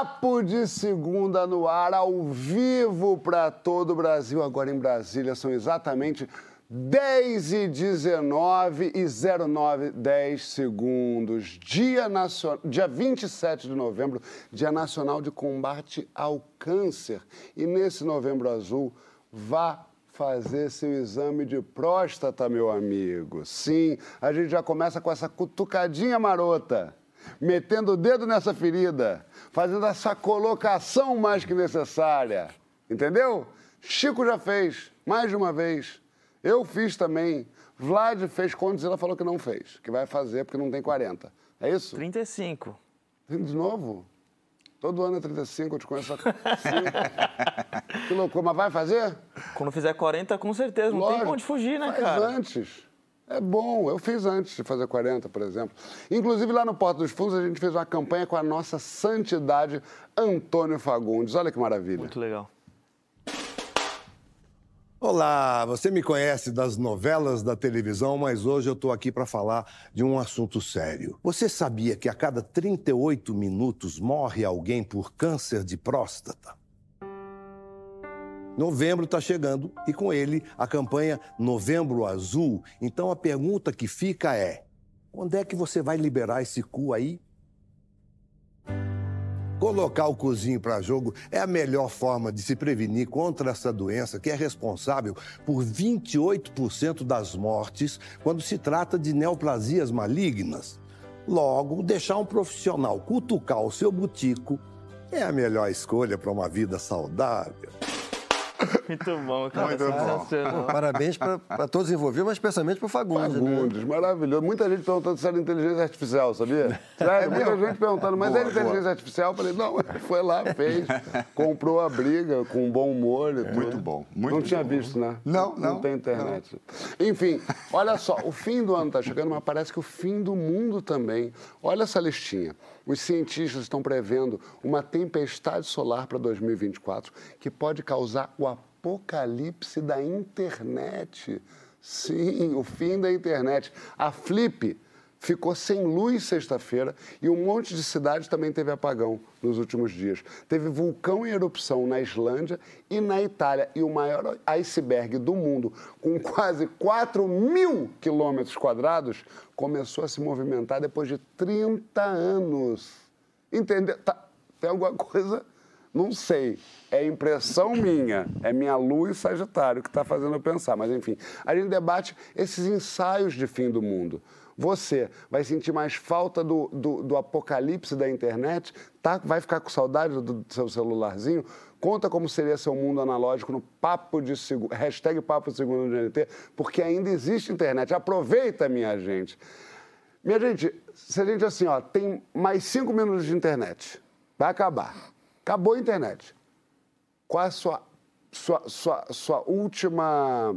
Papo de segunda no ar, ao vivo para todo o Brasil. Agora em Brasília são exatamente 10 e 19 e 09, 10 segundos. Dia, nacional, dia 27 de novembro, Dia Nacional de Combate ao Câncer. E nesse novembro azul, vá fazer seu exame de próstata, meu amigo. Sim, a gente já começa com essa cutucadinha marota metendo o dedo nessa ferida, fazendo essa colocação mais que necessária. Entendeu? Chico já fez, mais de uma vez. Eu fiz também. Vlad fez quando ela falou que não fez, que vai fazer porque não tem 40. É isso? 35. De novo? Todo ano é 35, eu te conheço há 5. que loucura, mas vai fazer? Quando fizer 40, com certeza. Não Lógico, tem onde fugir, né, cara? antes. É bom, eu fiz antes de fazer 40, por exemplo. Inclusive, lá no Porto dos Fundos, a gente fez uma campanha com a nossa santidade Antônio Fagundes. Olha que maravilha. Muito legal. Olá, você me conhece das novelas da televisão, mas hoje eu estou aqui para falar de um assunto sério. Você sabia que a cada 38 minutos morre alguém por câncer de próstata? Novembro está chegando e com ele a campanha Novembro Azul. Então a pergunta que fica é: quando é que você vai liberar esse cu aí? Colocar o cozinho para jogo é a melhor forma de se prevenir contra essa doença que é responsável por 28% das mortes quando se trata de neoplasias malignas. Logo, deixar um profissional cutucar o seu butico é a melhor escolha para uma vida saudável. Muito bom, cara. Muito bom. Parabéns para todos os envolvidos, mas especialmente para o Fagundes. Né? Fagundes, maravilhoso. Muita gente perguntando se era inteligência artificial, sabia? Sério, muita gente perguntando, mas é inteligência artificial? Eu falei, não, ele foi lá, fez, comprou a briga com bom humor. e tudo. Muito bom, muito Não tinha bom. visto, né? Não, Não não, tem internet. Enfim, olha só, o fim do ano está chegando, mas parece que o fim do mundo também. Olha essa listinha. Os cientistas estão prevendo uma tempestade solar para 2024 que pode causar o apocalipse da internet. Sim, o fim da internet. A Flip ficou sem luz sexta-feira e um monte de cidades também teve apagão nos últimos dias. Teve vulcão em erupção na Islândia e na Itália. E o maior iceberg do mundo, com quase 4 mil quilômetros quadrados, começou a se movimentar depois de 30 anos. Entendeu? Tá- tem alguma coisa não sei. É impressão minha. É minha luz Sagitário que está fazendo eu pensar. Mas, enfim, a gente debate esses ensaios de fim do mundo. Você vai sentir mais falta do, do, do apocalipse da internet? Tá? Vai ficar com saudade do, do seu celularzinho? Conta como seria seu mundo analógico no Papo de Segundo, hashtag Papo de Segundo do GNT, porque ainda existe internet. Aproveita, minha gente. Minha gente, se a gente assim, ó, tem mais cinco minutos de internet, vai acabar. Acabou a internet. Qual é a sua, sua, sua, sua última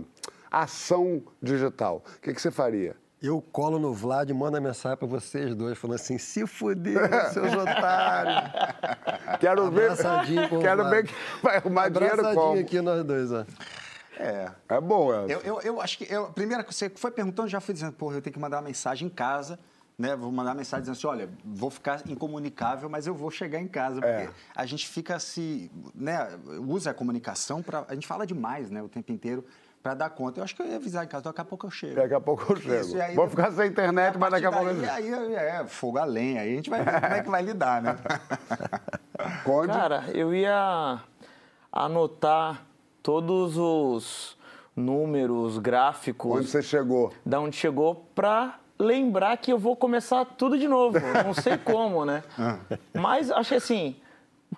ação digital? O que, que você faria? Eu colo no Vlad e mando a mensagem para vocês dois, falando assim: se fuder, seus otários. Quero ver, quero ver que vai arrumar dinheiro como. aqui nós dois, ó. É. É bom, é. Eu, eu, eu acho que. Eu, primeiro que você foi perguntando, já fui dizendo, porra, eu tenho que mandar uma mensagem em casa. Né, vou mandar uma mensagem dizendo assim, olha, vou ficar incomunicável, mas eu vou chegar em casa, porque É. a gente fica se, né, usa a comunicação para, a gente fala demais, né, o tempo inteiro para dar conta. Eu acho que eu ia avisar em casa, daqui a pouco eu chego. Daqui a pouco eu chego. Isso, aí- Vou ficar sem internet, mas daqui a pouco eu chego. Aí é fogo a lenha, aí a gente vai ver como é que vai lidar, né? Conde, Cara, eu ia anotar todos os números, gráficos, onde você chegou? da onde chegou, pra lembrar que eu vou começar tudo de novo. Não sei como, né? Mas acho que assim,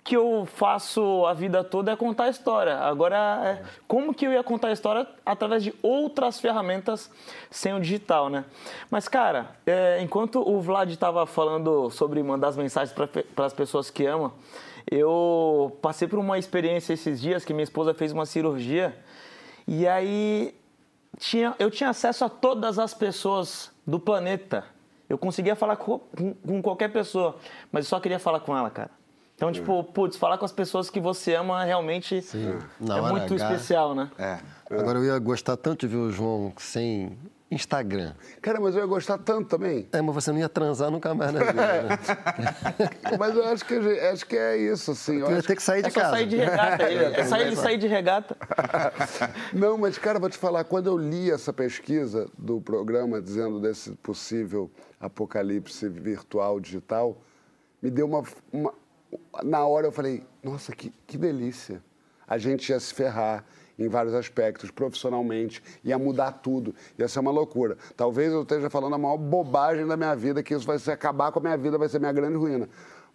que eu faço a vida toda é contar história. Agora, é, como que eu ia contar a história através de outras ferramentas sem o digital, né? Mas, cara, é, enquanto o Vlad estava falando sobre mandar as mensagens para as pessoas que ama, eu passei por uma experiência esses dias que minha esposa fez uma cirurgia e aí tinha, eu tinha acesso a todas as pessoas do planeta. Eu conseguia falar com- com qualquer pessoa, mas eu só queria falar com ela, cara. Então, tipo, putz, falar com as pessoas que você ama realmente Na é muito H. especial, né? É. Agora eu ia gostar tanto de ver o João sem Instagram. Cara, mas eu ia gostar tanto também. É, mas você não ia transar nunca mais na vida. Né? Mas eu acho que, acho que é isso, assim. Eu ia ter que sair de É só casa. sair de regata é só ele sair de regata. Não, mas, cara, vou te falar, quando eu li essa pesquisa do programa dizendo desse possível apocalipse virtual digital, me deu uma. uma- na hora eu falei, nossa, que, que delícia. A gente ia se ferrar em vários aspectos, profissionalmente, ia mudar tudo, ia ser uma loucura. Talvez eu esteja falando a maior bobagem da minha vida, que isso vai ser acabar com a minha vida, vai ser minha grande ruína.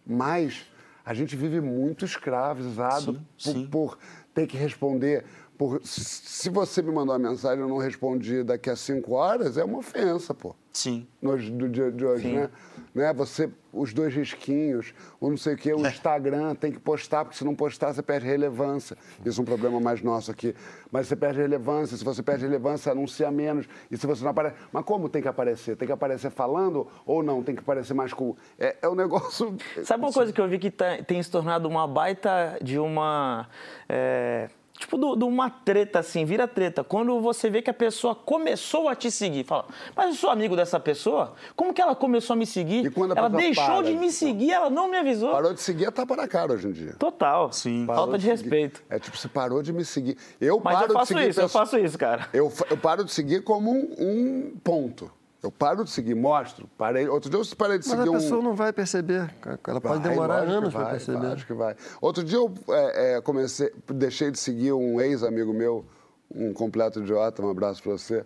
Mas a gente vive muito escravizado por, sim. por ter que responder. Por, se você me mandou uma mensagem e eu não respondi daqui a cinco horas, é uma ofensa, pô. Sim. No, do dia de hoje, né? né? Você, os dois risquinhos, ou não sei o quê, o Instagram tem que postar, porque se não postar, você perde relevância. Isso é um problema mais nosso aqui. Mas você perde relevância, se você perde relevância, anuncia menos. E se você não aparece. Mas como tem que aparecer? Tem que aparecer falando ou não? Tem que aparecer mais com. É, é um negócio. Sabe uma coisa que eu vi que tá- tem se tornado uma baita de uma. é, tipo, do- de uma treta, assim, vira treta. Quando você vê que a pessoa começou a te seguir, fala, mas eu sou amigo dessa pessoa? Como que ela começou a me seguir? E quando a ela deixou para, de me seguir, ela não me avisou. Parou de seguir é tapa na cara hoje em dia. Total. Sim. Parou Falta de seguir. respeito. É tipo, você parou de me seguir. Eu Mas paro eu faço de seguir isso, eu faço isso, cara. Eu, eu paro de seguir como um, um ponto. Eu paro de seguir, mostro. Parei, outro dia eu parei de Mas seguir a um. pessoa não vai perceber. Ela pode Vai, demorar lógico que anos para vai, perceber. Acho que vai. Outro dia eu é, é, comecei, deixei de seguir um ex-amigo meu, um completo idiota, um abraço para você,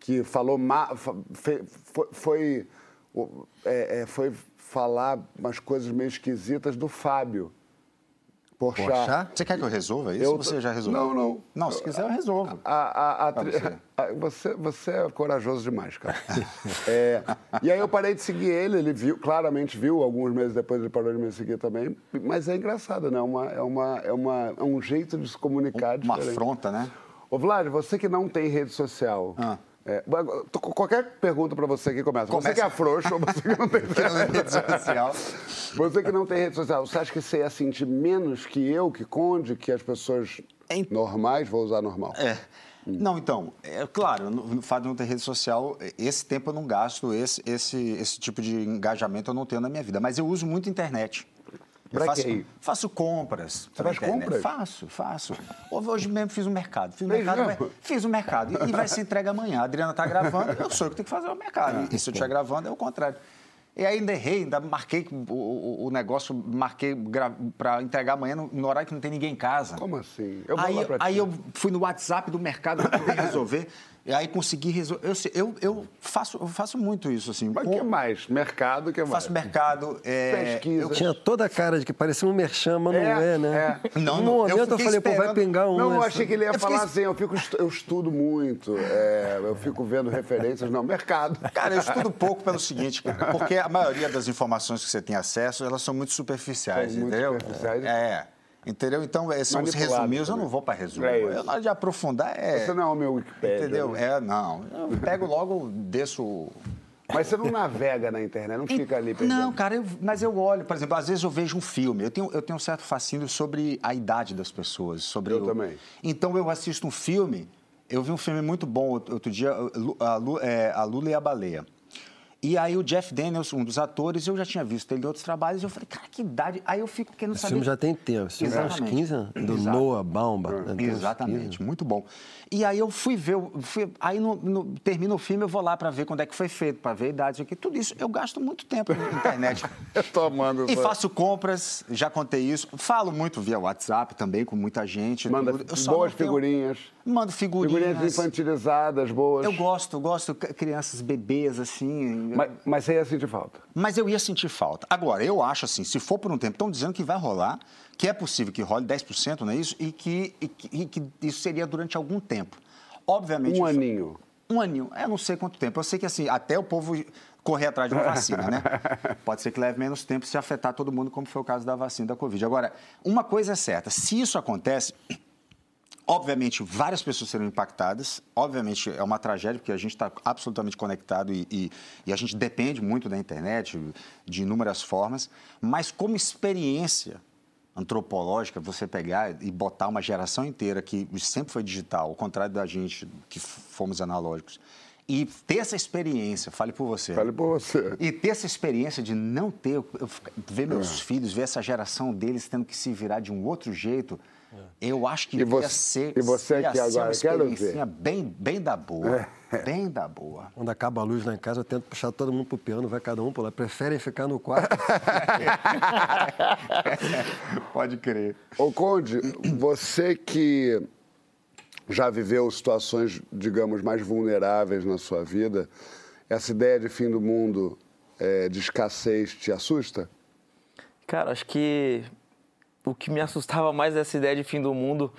que falou ma, foi, foi, é, é, foi falar umas coisas meio esquisitas do Fábio. Porchat. Porchat? Você quer que eu resolva isso Eu ou você já resolveu? Não, não. Não, se quiser eu resolvo. A, a- a você. a- você, você é corajoso demais, cara. É, e aí eu parei de seguir ele, ele viu, claramente viu, alguns meses depois ele parou de me seguir também. Mas é engraçado, né? Uma, é, uma, é, uma, é um jeito de se comunicar Uma diferente. afronta, né? Ô, Vlad, você que não tem rede social. Ah. É, qualquer pergunta pra você aqui começa. Você Começa. que é frouxo ou você que não tem Rede social. Você que não tem rede social, você acha que você ia sentir menos que eu, que Conde, que as pessoas Em- normais, vou usar normal? É. Não, então, é claro, no, no fato de não ter rede social, esse tempo eu não gasto, esse, esse, esse tipo de engajamento eu não tenho na minha vida. Mas eu uso muito internet. Eu Pra faço, quê? faço compras. Você faz compras? Faço, faço. Hoje mesmo fiz um mercado. Fiz um mercado, fiz um mercado. E vai ser entregue amanhã. A Adriana está gravando, eu sou eu que tenho que fazer o mercado. E se eu estiver gravando, é o contrário. E ainda errei, ainda marquei o, o- negócio, marquei para entregar amanhã no, no horário que não tem ninguém em casa. Como assim? Eu vou aí, aí eu fui no WhatsApp do mercado para poder resolver. E aí consegui resolver. Eu, eu, eu, faço, eu faço muito isso, assim. Mas o Com- que mais? Mercado, o que mais? faço mercado. é, Pesquisa. eu- Tinha toda a cara de que parecia um merchan, mas não É, é, né? é. Não, no não, eu momento eu, fiquei falei, pô, vai esperando- pingar um. Não, eu essa. achei que ele ia Eu fiquei- falar assim, eu, fico, eu estudo muito, é, eu fico vendo referências, não, mercado. Cara, eu estudo pouco pelo seguinte, cara, porque a maioria das informações que você tem acesso, elas são muito superficiais, São muito entendeu? superficiais. É. Entendeu? Então, esses são os resumidos, eu não vou para resumo. É eu, na hora de aprofundar, é... Você não é o meu Wikipédia. Entendeu? né? É, não. Eu pego logo, desço... Mas você não navega na internet, não fica ali perdendo. Não, cara, eu- mas eu olho, por exemplo, às vezes eu vejo um filme, eu tenho, eu tenho um certo fascínio sobre a idade das pessoas. Sobre Eu o- também. Então eu assisto um filme, eu vi um filme muito bom outro dia, é, a Lula e a Baleia. E aí o Jeff Daniels, um dos atores, eu já tinha visto ele em outros trabalhos, e eu falei, cara, que idade. Aí eu fico querendo saber. filme já tem tempo. Esse filme uns Exatamente. 15 anos. Do Exato. Noah Baumbach. né? Tem uns 15. Exatamente, muito bom. E aí eu fui ver, fui- aí no, no- termina o filme, eu vou lá para ver quando é que foi feito, para ver a idade, aqui, tudo isso. Eu gasto muito tempo na internet. Eu tô amando E faço compras, já contei isso. Falo muito via WhatsApp também com muita gente. Manda boas não tenho- figurinhas. Mando figurinhas. Figurinhas infantilizadas, boas. Eu gosto, eu gosto crianças bebês assim. Mas, mas você ia sentir falta. Mas eu ia sentir falta. Agora, eu acho assim, se for por um tempo, estão dizendo que vai rolar, que é possível que role 10%, não é isso? E que, e que, e que isso seria durante algum tempo. Obviamente. Um aninho. Um aninho. Eu não sei quanto tempo. Eu sei que assim, até o povo correr atrás de uma vacina, né? Pode ser que leve menos tempo se afetar todo mundo, como foi o caso da vacina da Covid. Agora, uma coisa é certa: se isso acontece. Obviamente, várias pessoas serão impactadas. Obviamente, é uma tragédia, porque a gente está absolutamente conectado e, e- e a gente depende muito da internet, de inúmeras formas. Mas, como experiência antropológica, você pegar e botar uma geração inteira que sempre foi digital, ao contrário da gente, que fomos analógicos, E ter essa experiência, fale por você. Fale por você. E ter essa experiência de não ter, eu, ver meus é. filhos, ver essa geração deles tendo que se virar de um outro jeito. Eu acho que e você, ser, e você aqui agora, quero ver. Bem, bem da boa. É. Bem da boa. Quando acaba a luz lá em casa, eu tento puxar todo mundo pro piano, vai cada um por lá. Preferem ficar no quarto. Pode crer. Ô, Conde, você que já viveu situações, digamos, mais vulneráveis na sua vida, essa ideia de fim do mundo, é, de escassez, te assusta? Cara, acho que o que me assustava mais dessa ideia de fim do mundo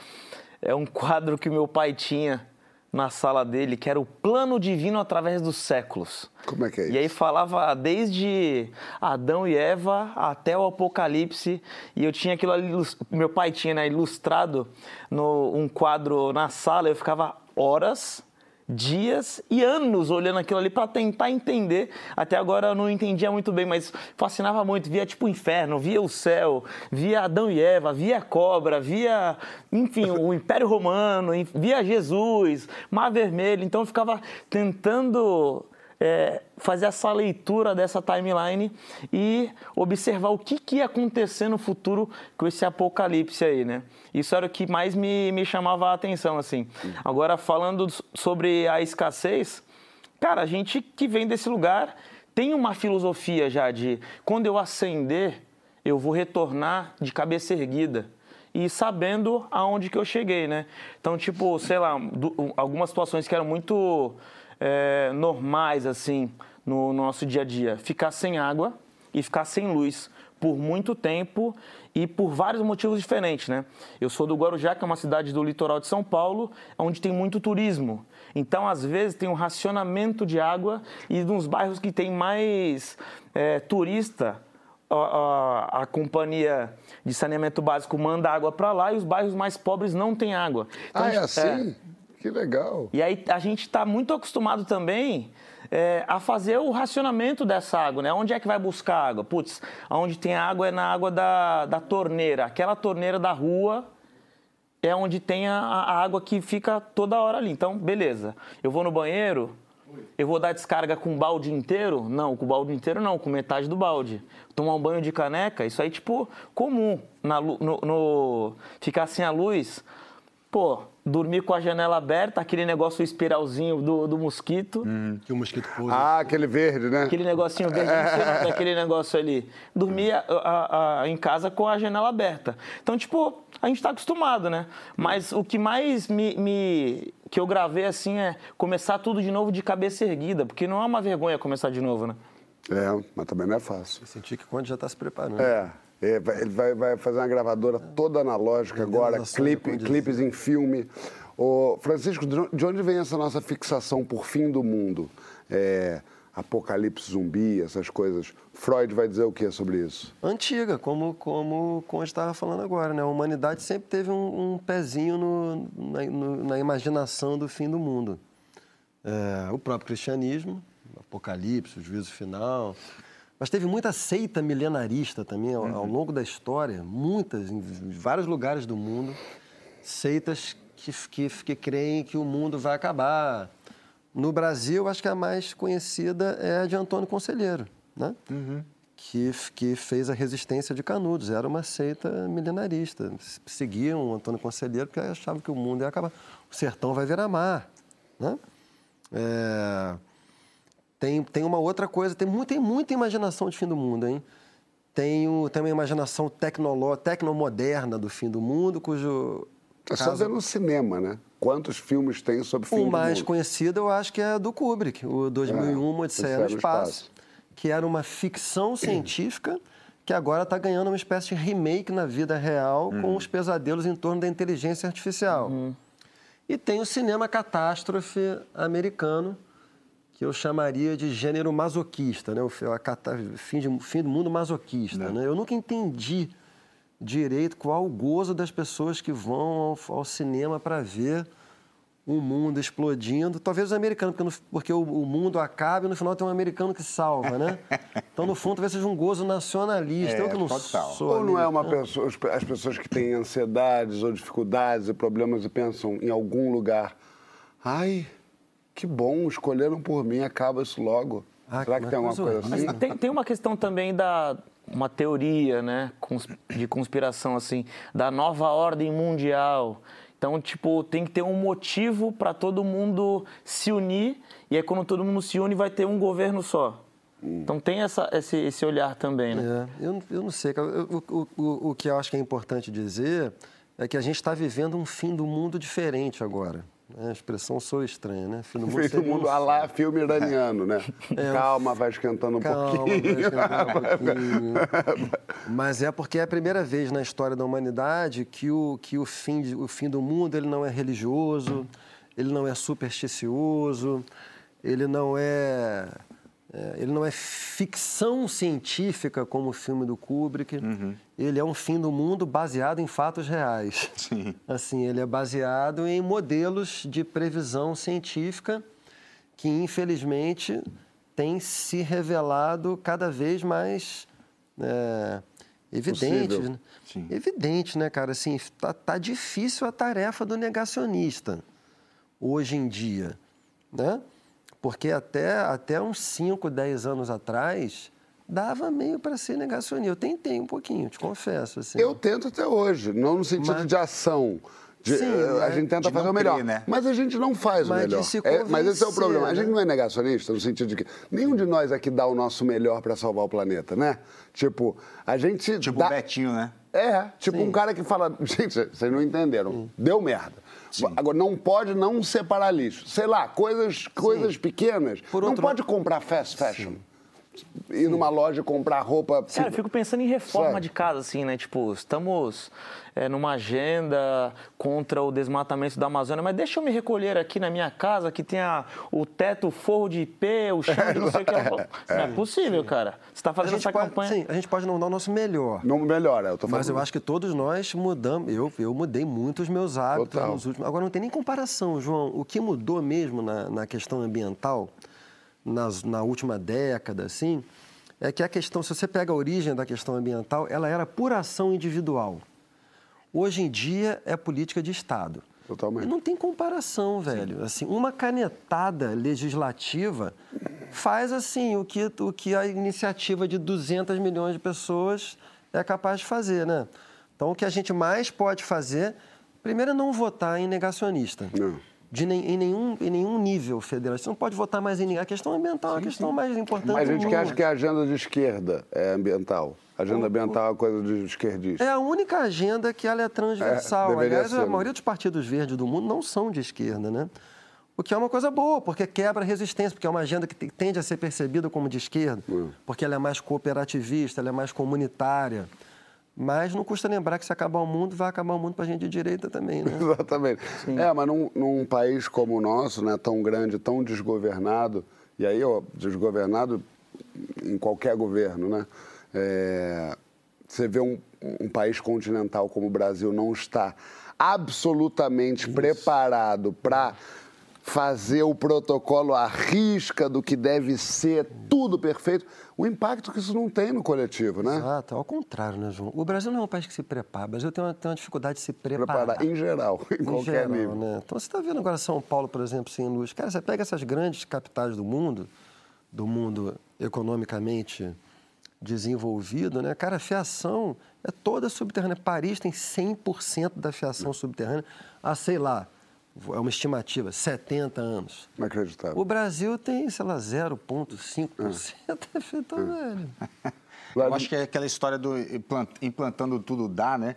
é um quadro que meu pai tinha na sala dele, que era o plano divino através dos séculos. Como é que é isso? E aí falava desde Adão e Eva até o Apocalipse, e eu tinha aquilo ali, meu pai tinha né, ilustrado no, um quadro na sala, eu ficava horas dias e anos olhando aquilo ali para tentar entender. Até agora eu não entendia muito bem, mas fascinava muito. Via tipo o inferno, via o céu, via Adão e Eva, via a cobra, via, enfim, o Império Romano, via Jesus, Mar Vermelho. Então eu ficava tentando é, fazer essa leitura dessa timeline e observar o que, que ia acontecer no futuro com esse apocalipse aí, né? Isso era o que mais me, me chamava a atenção, assim. Agora, falando sobre a escassez, cara, a gente que vem desse lugar tem uma filosofia já de quando eu ascender, eu vou retornar de cabeça erguida e sabendo aonde que eu cheguei, né? Então, tipo, sei lá, algumas situações que eram muito é, normais, assim, no, no nosso dia a dia. Ficar sem água e ficar sem luz por muito tempo e por vários motivos diferentes, né? Eu sou do Guarujá, que é uma cidade do litoral de São Paulo, onde tem muito turismo. Então, às vezes, tem um racionamento de água e nos bairros que tem mais é, turista, a, a, a, companhia de saneamento básico manda água para lá e os bairros mais pobres não têm água. Então, ah, é assim? É, que legal. E aí a gente está muito acostumado também é, a fazer o racionamento dessa água, né? Onde é que vai buscar água? Putz, onde tem água é na água da, da torneira. Aquela torneira da rua é onde tem a, a água que fica toda hora ali. Então, beleza. Eu vou no banheiro, eu vou dar descarga com o balde inteiro? Não, com o balde inteiro não, com metade do balde. Tomar um banho de caneca, isso aí, tipo, comum. Na, no, no, ficar sem a luz, pô, dormir com a janela aberta, aquele negócio espiralzinho do, do mosquito. Hum, que o mosquito pousa. Ah, aquele verde, né? Aquele negocinho verde, é. aquele negócio ali. Dormir a, a, a, em casa com a janela aberta. Então, tipo, a gente está acostumado, né? Mas o que mais me, me, que eu gravei assim é começar tudo de novo de cabeça erguida, porque não é uma vergonha começar de novo, né? É, mas também não é fácil. Eu senti que quando já está se preparando. É. É, ele vai, vai, fazer uma gravadora toda analógica agora, clipe, clipes em filme. Ô, Francisco, de onde vem essa nossa fixação por fim do mundo? É, apocalipse zumbi, essas coisas. Freud vai dizer o que sobre isso? Antiga, como, como, como a gente estava falando agora, né? A humanidade sempre teve um, um pezinho no, na, no, na, imaginação do fim do mundo. É, o próprio cristianismo, apocalipse, o juízo final, mas teve muita seita milenarista também ao, ao, uhum. longo da história, muitas, em vários lugares do mundo, seitas que, que, que creem que o mundo vai acabar. No Brasil, acho que a mais conhecida é a de Antônio Conselheiro, né? Uhum. Que, que fez a resistência de Canudos. Era uma seita milenarista. Seguiam Antônio Conselheiro porque achavam que o mundo ia acabar. O sertão vai virar mar, né? É... Tem, tem uma outra coisa, tem, muito, tem muita imaginação de fim do mundo, hein? Tem, o, tem uma imaginação tecnoló, tecnomoderna do fim do mundo, cujo. É só ver no cinema, né? Quantos filmes tem sobre fim o do mundo? O mais conhecido eu acho que é do Kubrick, o 2001, é, Odisseia no espaço, espaço, que era uma ficção científica que agora está ganhando uma espécie de remake na vida real uhum. com os pesadelos em torno da inteligência artificial. Uhum. E tem o cinema catástrofe americano, que eu chamaria de gênero masoquista, né? o fim, de, fim do mundo masoquista. É. Né? Eu nunca entendi direito qual o gozo das pessoas que vão ao, ao cinema para ver um mundo explodindo. Talvez os americanos, porque, no, porque o, o, mundo acaba e no final tem um americano que salva, né? Então, no fundo, talvez seja um gozo nacionalista. É, eu que não total. sou Ou não é uma pessoa, as pessoas que têm ansiedades ou dificuldades e problemas e pensam em algum lugar, ai que bom, escolheram por mim, acaba isso logo. Ah, Será que mas tem alguma coisa assim? Tem, tem uma questão também da uma teoria, né, de conspiração assim, da nova ordem mundial. Então, tipo, tem que ter um motivo para todo mundo se unir e aí quando todo mundo se une vai ter um governo só. Então tem essa, esse, esse olhar também, né? É, eu, não- eu não sei. Eu- o, o, o que eu acho que é importante dizer é que a gente está vivendo um fim do mundo diferente agora. Né? A expressão sou estranha, né? Fim do mundo. Fim do mundo, a lá, filme iraniano, né? É, Calma, vai esquentando um Calma, pouquinho. vai esquentar um pouquinho. Mas é porque é a primeira vez na história da humanidade que o, que o, fim, o fim do mundo ele não é religioso, ele não é supersticioso, ele não é, é, ele não é ficção científica como o filme do Kubrick. Ele é um fim do mundo baseado em fatos reais. Sim. Assim, ele é baseado em modelos de previsão científica que, infelizmente, tem se revelado cada vez mais é, evidente. Possível. né? Sim. Evidente, né, cara? Assim, tá, tá difícil a tarefa do negacionista hoje em dia, né? Porque até, até uns 5, 10 anos atrás, dava meio para ser negacionista. Eu tentei um pouquinho, te confesso. Assim. Eu tento até hoje, não no sentido Mas- de ação. De- Sim, eh, a né? gente tenta fazer não o melhor. crer, né? Mas a gente não faz Mas o de melhor. É, mas esse é o problema. A gente né? não é negacionista no sentido de que nenhum de nós aqui dá o nosso melhor para salvar o planeta, né? Tipo, a gente. Tipo dá... o Betinho, né? É, tipo Sim. um cara que fala, gente, vocês não entenderam, deu merda. Agora, não pode não separar lixo. Sei lá, coisas, coisas pequenas. Por não outro pode comprar fast fashion. Ir numa loja comprar roupa... Cara, eu fico pensando em reforma Sabe? de casa, assim, né? Tipo, estamos é, numa agenda contra o desmatamento da Amazônia, mas deixa eu me recolher aqui na minha casa, que tem a- o teto forro de IP, o chão de não sei o que. Não é possível, cara. Você está fazendo essa pode, campanha. sim, a gente pode não dar o nosso melhor. Não melhora, eu tô falando. Mas eu acho que todos nós mudamos. Eu, eu mudei muito os meus hábitos Total. nos últimos. Agora não tem nem comparação, João. O que mudou mesmo na, na questão ambiental nas, na última década, assim, é que a questão, se você pega a origem da questão ambiental, ela era por ação individual. Hoje em dia é política de Estado. Totalmente. E não tem comparação, velho. Assim, uma canetada legislativa faz assim o que, o que a iniciativa de 200 milhões de pessoas é capaz de fazer, né? Então, o que a gente mais pode fazer, primeiro é não votar em negacionista. Não. De nem, em, nenhum, em nenhum nível federal. Você não pode votar mais em ninguém. A questão ambiental é a questão mais importante Mas a gente acha que a agenda de esquerda é ambiental. A agenda ambiental é uma coisa de esquerdista. É a única agenda que ela é transversal. É, Aliás, ser, a né? maioria dos partidos verdes do mundo não são de esquerda, né? O que é uma coisa boa, porque quebra a resistência, porque é uma agenda que te- tende a ser percebida como de esquerda, Hum. porque ela é mais cooperativista, ela é mais comunitária. Mas não custa lembrar que se acabar o mundo, vai acabar o mundo para gente de direita também, né? Exatamente. É, mas num, num país como o nosso, né, tão grande, tão desgovernado, e aí, ó, desgovernado em qualquer governo, né? É, você vê um, um país continental como o Brasil não está absolutamente preparado para fazer o protocolo à risca do que deve ser, tudo perfeito, o impacto que isso não tem no coletivo, né? Exato, ao contrário, né, João? O Brasil não é um país que se prepara. O Brasil tem uma, tem uma dificuldade de se preparar. Preparar, em geral, em, Em qualquer geral, nível. né? Então, você está vendo agora São Paulo, por exemplo, sem luz. Cara, você pega essas grandes capitais do mundo, do mundo economicamente desenvolvido, né? Cara, a fiação é toda subterrânea. Paris tem 100% da fiação subterrânea há, sei lá, é uma estimativa, 70 anos. Inacreditável. O Brasil tem, sei lá, 0,5%. Então, velho... Eu acho que é aquela história do implant- implantando tudo dá, né?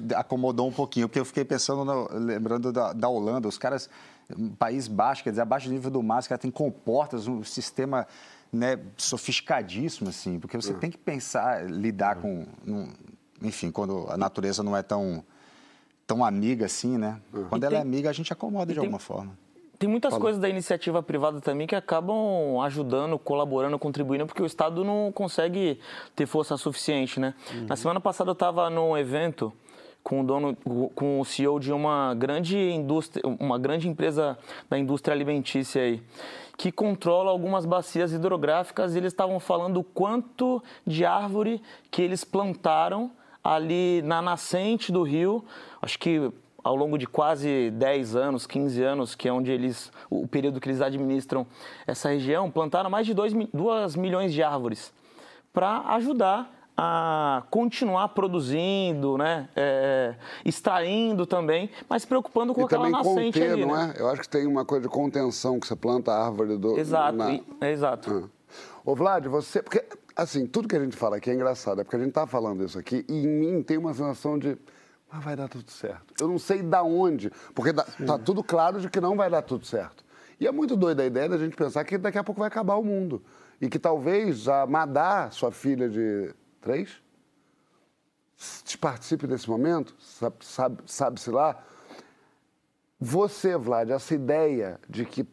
De- Acomodou um pouquinho, porque eu fiquei pensando, no- lembrando da, da Holanda, os caras, um país baixo, quer dizer, abaixo do nível do mar, os caras têm comportas, um sistema né, sofisticadíssimo, assim, porque você tem que pensar, lidar com, num- enfim, quando a natureza não é tão, tão amiga assim, né? Quando E ela é tem- amiga, a gente acomoda e de tem- alguma forma. Tem muitas coisas da iniciativa privada também que acabam ajudando, colaborando, contribuindo, porque o Estado não consegue ter força suficiente, né? Na semana passada eu estava num evento com o dono, com o CEO de uma grande indústria, uma grande empresa da indústria alimentícia aí, que controla algumas bacias hidrográficas e eles estavam falando o quanto de árvore que eles plantaram ali na nascente do rio, acho que ao longo de quase 10 anos, 15 anos, que é onde eles, o período que eles administram essa região, plantaram mais de 2, 2 milhões de árvores para ajudar a continuar produzindo, né? É, extraindo também, mas se preocupando com e aquela também nascente conter, ali, não né? é? Eu acho que tem uma coisa de contenção que você planta a árvore do. Exato, na- e- é exato. Ah. Ô, Vlad, você. Porque, assim, tudo que a gente fala aqui é engraçado, é porque a gente tá falando isso aqui e em mim tem uma sensação de. Mas vai dar tudo certo. Eu não sei da onde, porque dá- tá tudo claro de que não vai dar tudo certo. E é muito doida a ideia da gente pensar que daqui a pouco vai acabar o mundo. E que talvez a Madá, sua filha de três, te participe desse momento, sabe- sabe- sabe-se lá. Você, Vlad, essa ideia de que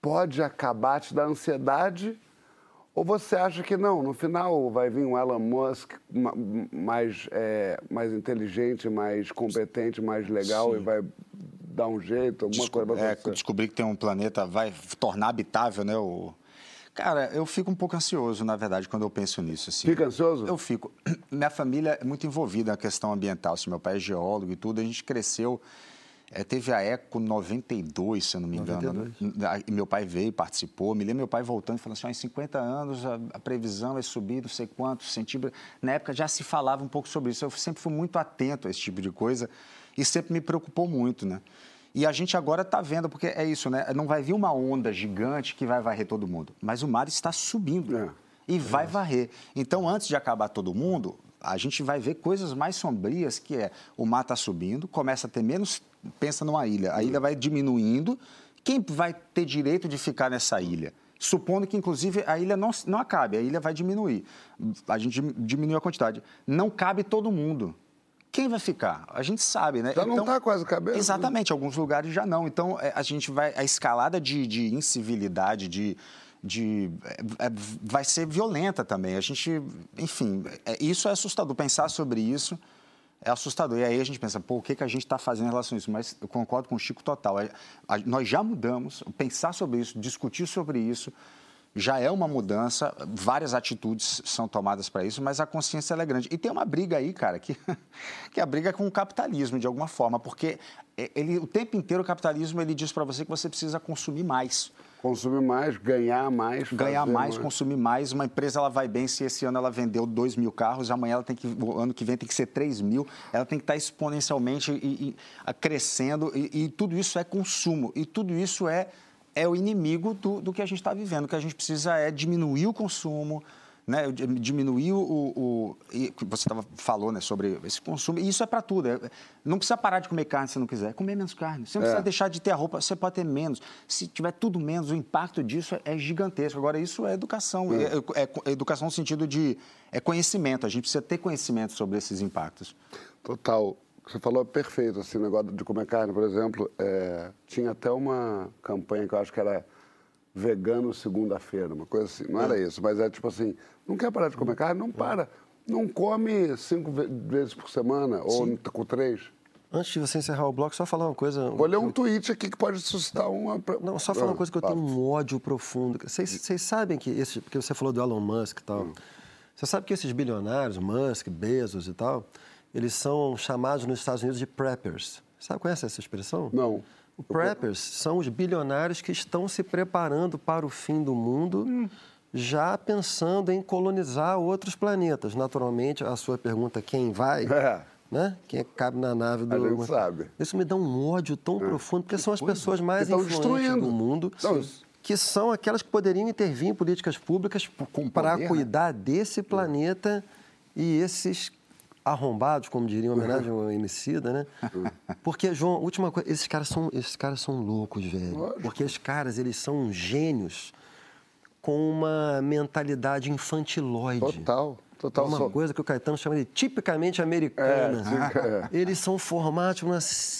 pode acabar te dar ansiedade? Ou você acha que não, no final vai vir um Elon Musk ma- mais, é, mais inteligente, mais competente, mais legal e vai dar um jeito, alguma coisa vai É, descobrir que tem um planeta vai tornar habitável, né? O... Cara, eu fico um pouco ansioso, na verdade, quando eu penso nisso. Assim. Fica ansioso? Eu fico. Minha família é muito envolvida na questão ambiental. Assim, meu pai é geólogo e tudo. A gente cresceu. É, teve a Eco 92, se eu não me engano. E meu pai veio, participou. Me lembro meu pai voltando e falando assim: ó, em 50 anos a, a previsão vai subir não sei quantos centímetros. Na época já se falava um pouco sobre isso. Eu sempre fui muito atento a esse tipo de coisa e sempre me preocupou muito, né? E a gente agora está vendo, porque é isso, né? Não vai vir uma onda gigante que vai varrer todo mundo. Mas o mar está subindo É. e vai varrer. Então, antes de acabar todo mundo, a gente vai ver coisas mais sombrias, que é o mar está subindo, começa a ter menos... Pensa numa ilha. A ilha vai diminuindo. Quem vai ter direito de ficar nessa ilha? Supondo que, inclusive, a ilha não, não acabe, a ilha vai diminuir. A gente diminuiu a quantidade. Não cabe todo mundo. Quem vai ficar? A gente sabe, né? Já não tá quase cabendo, né? Exatamente, alguns lugares já não. Então, é, a gente vai. A escalada de, de incivilidade, de. De é, é, vai ser violenta também. A gente. Enfim, é, isso é assustador. Pensar sobre isso é assustador. E aí a gente pensa, pô, o que, que a gente está fazendo em relação a isso? Mas eu concordo com o Chico total. A- a- nós já mudamos. Pensar sobre isso, discutir sobre isso já é uma mudança, várias atitudes são tomadas para isso, mas a consciência é grande. E tem uma briga aí, cara, que, que é a briga com o capitalismo, de alguma forma, porque ele, o tempo inteiro o capitalismo ele diz para você que você precisa consumir mais. Consumir mais, ganhar mais. Ganhar fazer mais, consumir mais. Uma empresa ela vai bem se esse ano ela vendeu 2 mil carros, amanhã ela tem que, o ano que vem tem que ser 3 mil, ela tem que estar exponencialmente e, e, crescendo, e, e tudo isso é consumo, e tudo isso é, é o inimigo do, do que a gente está vivendo. O que a gente precisa é diminuir o consumo, né, di- diminuir o, o e você tava, falou né, sobre esse consumo, e isso é para tudo. é- não precisa parar de comer carne se não quiser, comer menos carne. Você não precisa É. deixar de ter a roupa, você pode ter menos. Se tiver tudo menos, o impacto disso é gigantesco. Agora, isso é educação. É, é- é educação no sentido de é conhecimento. A gente precisa ter conhecimento sobre esses impactos. Total. Você falou perfeito, assim, o negócio de comer carne, por exemplo. é, tinha até uma campanha que eu acho que era vegano segunda-feira, uma coisa assim. Não era isso, mas é tipo assim, não quer parar de comer carne? Não para. Não come cinco ve- vezes por semana, ou com três. Antes de você encerrar o bloco, só falar uma coisa. Vou ler um tweet aqui que pode suscitar uma... Não, só falar uma coisa que eu tenho um ódio profundo. Vocês, sabem que esse, porque você falou do Elon Musk e tal. Hum. Você sabe que esses bilionários, Musk, Bezos e tal, eles são chamados nos Estados Unidos de preppers. Sabe conhece essa expressão? Não. O preppers são os bilionários que estão se preparando para o fim do mundo, Hum. Já pensando em colonizar outros planetas. Naturalmente, a sua pergunta, quem vai? É. Né? Quem é que cabe na nave do... A gente sabe. Isso me dá um ódio tão profundo, porque são as pessoas mais Que influentes destruindo. do mundo, Não, que são aquelas que poderiam intervir em políticas públicas para cuidar desse planeta e esses arrombados, como diria em homenagem ao Emicida, né? Porque, João, última coisa, esses caras são, esses caras são loucos, velho. Lógico. Porque os caras, eles são gênios com uma mentalidade infantiloide. Total, total. Uma Só- coisa que o Caetano chama de tipicamente americana. É, é. Eles são formatos numa-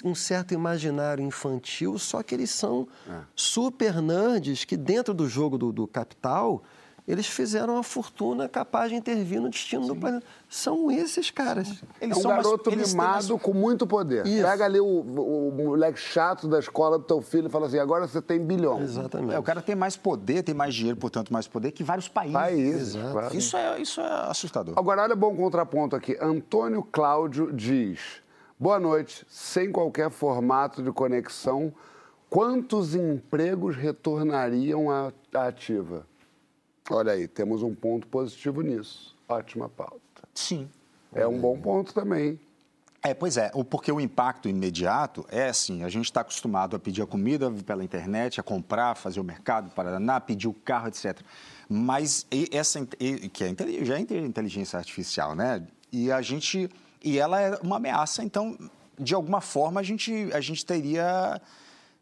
um certo imaginário infantil, só que eles são É. super nerds que dentro do jogo do, do capital, eles fizeram uma fortuna capaz de intervir no destino do planeta. São esses caras. É um são garoto eles têm mimado com muito poder. Isso. Pega ali o, o- moleque chato da escola do teu filho e fala assim, agora você tem bilhão. Exatamente. É, o cara tem mais poder, tem mais dinheiro, portanto, mais poder que vários países. Países, Exato. claro. Isso é, isso é assustador. Agora, olha bom contraponto aqui. Antônio Cláudio diz: Boa noite. Sem qualquer formato de conexão, quantos empregos retornariam à à ativa? Olha aí, temos um ponto positivo nisso. Ótima pauta. Sim. É um bom ponto também. É, pois é, porque o impacto imediato é assim, a gente está acostumado a pedir a comida pela internet, a comprar, fazer o mercado, Paraná, pedir o carro, etc. Mas essa, que é, já é inteligência artificial, né? E a gente, e ela é uma ameaça, então, de alguma forma, a gente, a gente teria...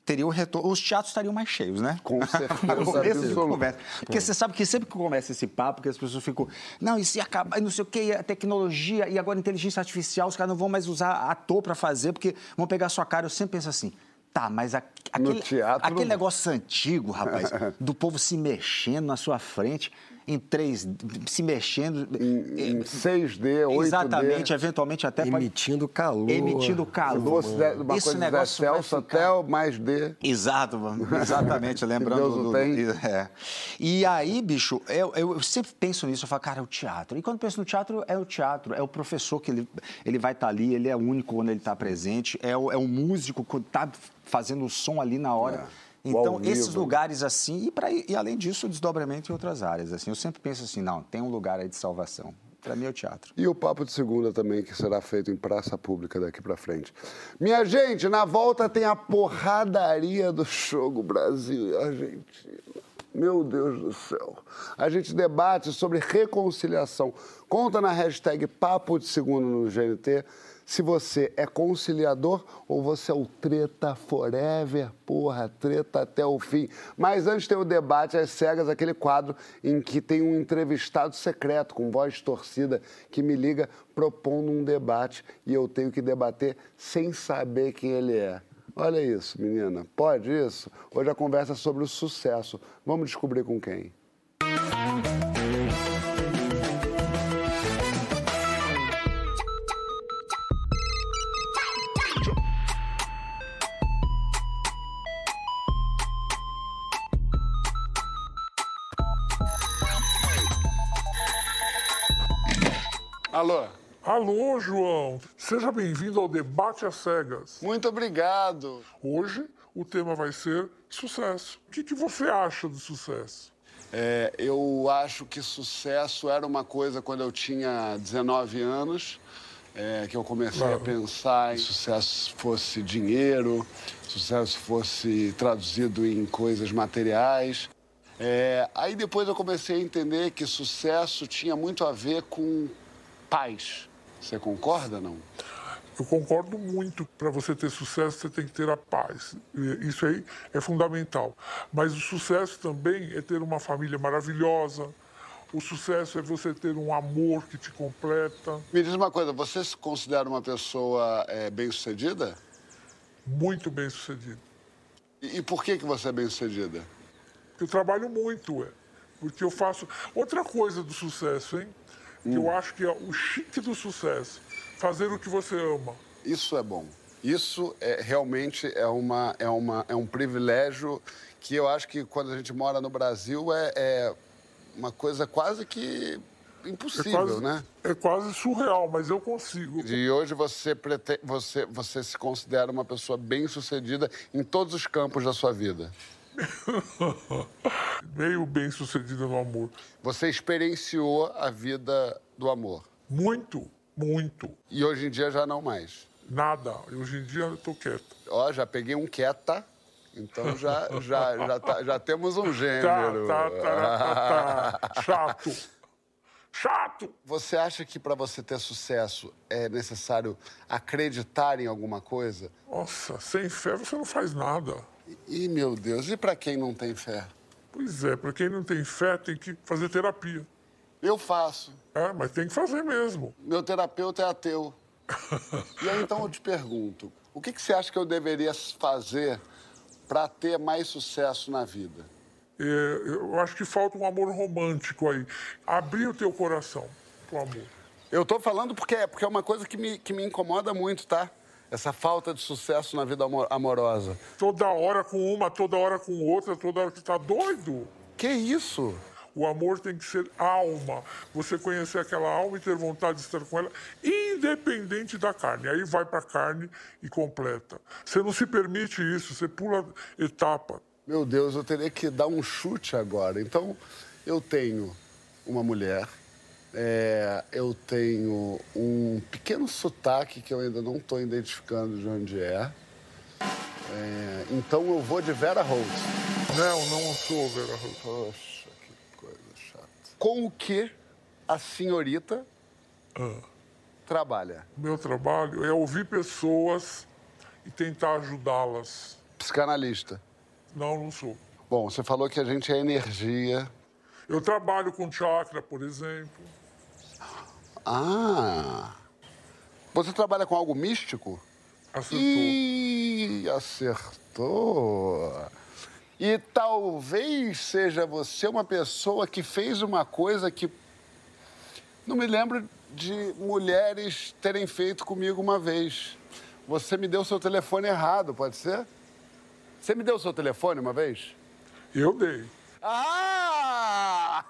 Teria o retorno, os teatros estariam mais cheios, né? Com certeza começo de conversa. Porque você sabe que sempre que começa esse papo, que as pessoas ficam, não, e se acabar, não sei o quê, a tecnologia e agora a inteligência artificial, os caras não vão mais usar ator para fazer, porque vão pegar a sua cara. Eu sempre penso assim, tá, mas a- aquele, teatro aquele negócio antigo, rapaz, do povo se mexendo na sua frente, em três, se mexendo. Em, em 6D, 8D. Exatamente, eventualmente até Emitindo calor. emitindo Se calor. fosse de- uma Esse coisa negócio vai Celso até o mais D. Exato, mano. exatamente, lembrando Deus o do, tem. é. E aí, bicho, eu, eu sempre penso nisso, eu falo, cara, é o teatro. E quando penso no teatro, é o teatro, é o professor que ele, ele vai estar ali, ele é único quando ele está presente, é o, é o músico que está fazendo o som ali na hora. É. Então, esses lugares assim, e, pra, e além disso, o desdobramento em outras áreas. Assim, eu sempre penso assim, não, tem um lugar aí de salvação. Para mim é o teatro. E o papo de segunda também, que será feito em praça pública daqui pra frente. Minha gente, na volta tem a porradaria do Jogo Brasil e Argentina. Meu Deus do céu. A gente debate sobre reconciliação. Conta na hashtag Papo de Segunda no GNT se você é conciliador ou você é o treta forever, porra, treta até o fim. Mas antes tem o debate às cegas, aquele quadro em que tem um entrevistado secreto com voz torcida que me liga propondo um debate e eu tenho que debater sem saber quem ele é. Olha isso, menina. Pode isso? Hoje a conversa é sobre o sucesso. Vamos descobrir com quem. Alô? Alô, João. Seja bem-vindo ao Debate às Cegas. Muito obrigado. Hoje o tema vai ser sucesso. O que, que você acha do sucesso? É, eu acho que sucesso era uma coisa quando eu tinha 19 anos, é, que eu comecei a pensar em sucesso fosse dinheiro, sucesso fosse traduzido em coisas materiais. É, aí depois eu comecei a entender que sucesso tinha muito a ver com paz. Você concorda, não? Eu concordo muito. Para você ter sucesso, você tem que ter a paz. Isso aí é fundamental. Mas o sucesso também é ter uma família maravilhosa. O sucesso é você ter um amor que te completa. Me diz uma coisa, você se considera uma pessoa é, bem-sucedida? Muito bem sucedido. E, e por que, que você é bem-sucedida? Eu trabalho muito, é. Porque eu faço. Outra coisa do sucesso, hein? Que eu acho que é o chique do sucesso. Fazer o que você ama. Isso é bom. Isso é, realmente é, uma, é, uma, é um privilégio que eu acho que quando a gente mora no Brasil é, é uma coisa quase que É impossível, quase, né? é quase surreal, mas eu consigo. E hoje você, prete- você, você se considera uma pessoa bem-sucedida em todos os campos da sua vida. Meio bem sucedida no amor. Você experienciou a vida do amor. Muito, muito. E hoje em dia já não mais. Nada. Hoje em dia eu tô quieto. Ó, já peguei um quieta, então já, já, já, tá- já temos um Tá, gênero. tá, tá, tá, tá. Chato. Chato! Você acha que para você ter sucesso é necessário acreditar em alguma coisa? Nossa, sem fé você não faz nada. Ih, meu Deus, e para quem não tem fé? Pois é, para quem não tem fé tem que fazer terapia. Eu faço. É, mas tem que fazer mesmo. Meu terapeuta é ateu. E aí então eu te pergunto: o que, que você acha que eu deveria fazer para ter mais sucesso na vida? É, eu acho que falta um amor romântico aí. Abrir o teu coração pro amor. Eu tô falando porque, é- porque é uma coisa que me, que me incomoda muito, tá? Essa falta de sucesso na vida amo- amorosa. Toda hora com uma, toda hora com outra, toda hora que tá doido. Que isso? O amor tem que ser alma. Você conhecer aquela alma e ter vontade de estar com ela, independente da carne. Aí vai para a carne e completa. Você não se permite isso, você pula etapa. Meu Deus, eu teria que dar um chute agora. Então, eu tenho uma mulher, é, eu tenho um pequeno sotaque que eu ainda não estou identificando de onde é. É, então eu vou de Vera Rose. Não, não sou Vera Rose. Poxa, que coisa chata. Com o que a senhorita Ah. trabalha? Meu trabalho é ouvir pessoas e tentar ajudá-las. Psicanalista. Não, não sou. Bom, você falou que a gente é energia. Eu trabalho com chakra, por exemplo. Ah! Você trabalha com algo místico? Acertou. Ih, acertou. E talvez seja você uma pessoa que fez uma coisa que não me lembro de mulheres terem feito comigo uma vez. Você me deu seu telefone errado, pode ser? Você me deu seu telefone uma vez? Eu dei. Ah!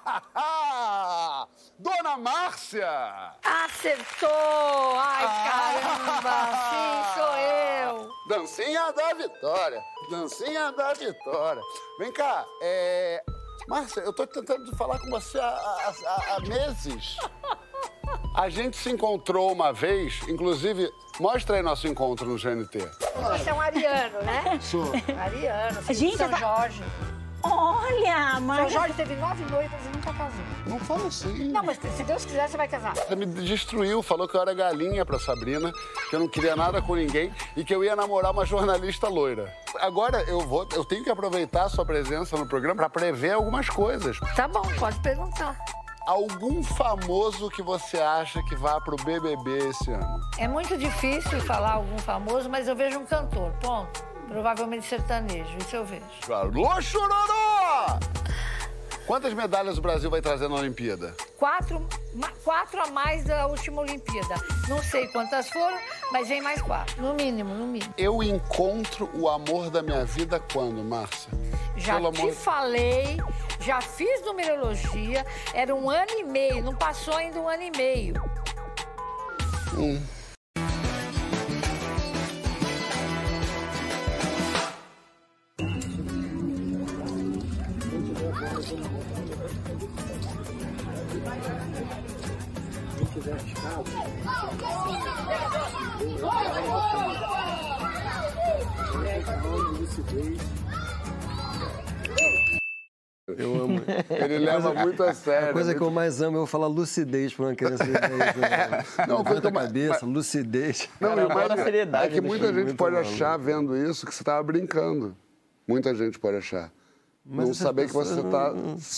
Dona Márcia! Acertou! Ai, caramba! Sim, sou eu! Dancinha da Vitória. Dancinha da Vitória. Vem cá, é... Márcia, eu tô tentando falar com você há, há- há- meses. A gente se encontrou uma vez, inclusive, mostra aí nosso encontro no GNT. Você é um ariano, né? Sou. Ariano, filho Gente, de São tá- Jorge. Olha, mas. Jorge teve nove noivas e nunca casou. Não fala assim. Não, mas se Deus quiser, você vai casar. Você me destruiu, falou que eu era galinha pra Sabrina, que eu não queria nada com ninguém e que eu ia namorar uma jornalista loira. Agora eu vou, eu tenho que aproveitar a sua presença no programa pra prever algumas coisas. Tá bom, pode perguntar. Algum famoso que você acha que vá pro BBB esse ano? É muito difícil falar algum famoso, mas eu vejo um cantor, ponto. Provavelmente sertanejo, isso eu vejo. Alô, Chororó! Quantas medalhas o Brasil vai trazer na Olimpíada? Quatro, quatro a mais da última Olimpíada. Não sei quantas foram, mas vem mais quatro. No mínimo, no mínimo. Eu encontro o amor da minha vida quando, Márcia? Já Pelo te amor- falei, já fiz numerologia, era um ano e meio, não passou ainda um ano e meio. Eu amo. Ele leva muito a sério. A coisa que muito- eu mais amo é eu falar lucidez para uma criança de 10 anos. Não, coisa que cabeça, lucidez. Não, Cara, eu o mais- seriedade é que muita gente pode maluco. achar, vendo isso, que você estava brincando. Muita gente pode achar. Não essas saber que você está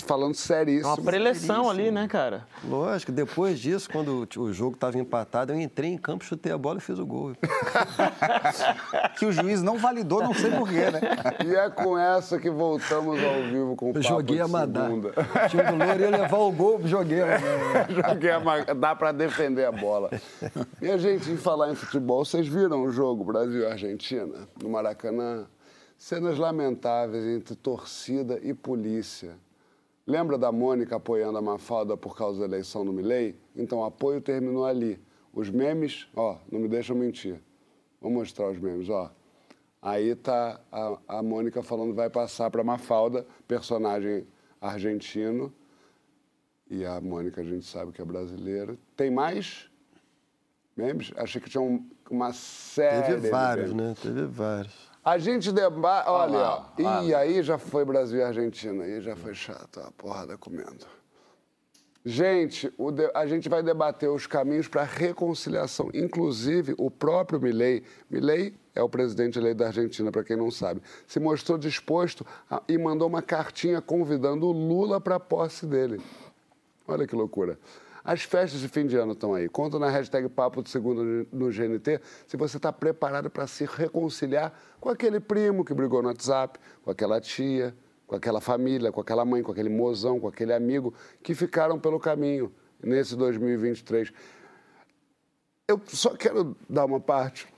falando É seríssimo. uma preleção ali, né, cara? Lógico, depois disso, quando o jogo estava empatado, eu entrei em campo, chutei a bola e fiz o gol. Que o juiz não validou, não sei porquê, né? E é com essa que voltamos ao vivo com o Eu Papo joguei a. O time do Louro ia levar o gol, joguei. Joguei a ma- Dá para defender a bola. E a gente, em falar em futebol, vocês viram o jogo Brasil e Argentina, no Maracanã? Cenas lamentáveis entre torcida e polícia. Lembra da Mônica apoiando a Mafalda por causa da eleição do Milley? Então, o apoio terminou ali. Os memes, ó, não me deixam mentir. Vou mostrar os memes, ó. Aí tá a, a Mônica falando vai passar para Mafalda, personagem argentino. E a Mônica, a gente sabe que é brasileira. Tem mais memes? Achei que tinha um- uma série. Teve vários, né? Teve vários. A gente debate. Olha, lá, ó. E aí já foi Brasil e Argentina. Aí já foi chato, a porrada comendo. Gente, de- a gente vai debater os caminhos para a reconciliação. Inclusive, o próprio Milei, Milei é o presidente eleito da Argentina, para quem não sabe, se mostrou disposto a- e mandou uma cartinha convidando o Lula para a posse dele. Olha que loucura. As festas de fim de ano estão aí. Conta na hashtag Papo de Segundo no GNT se você está preparado para se reconciliar com aquele primo que brigou no WhatsApp, com aquela tia, com aquela família, com aquela mãe, com aquele mozão, com aquele amigo que ficaram pelo caminho nesse 2023. Eu só quero dar uma parte.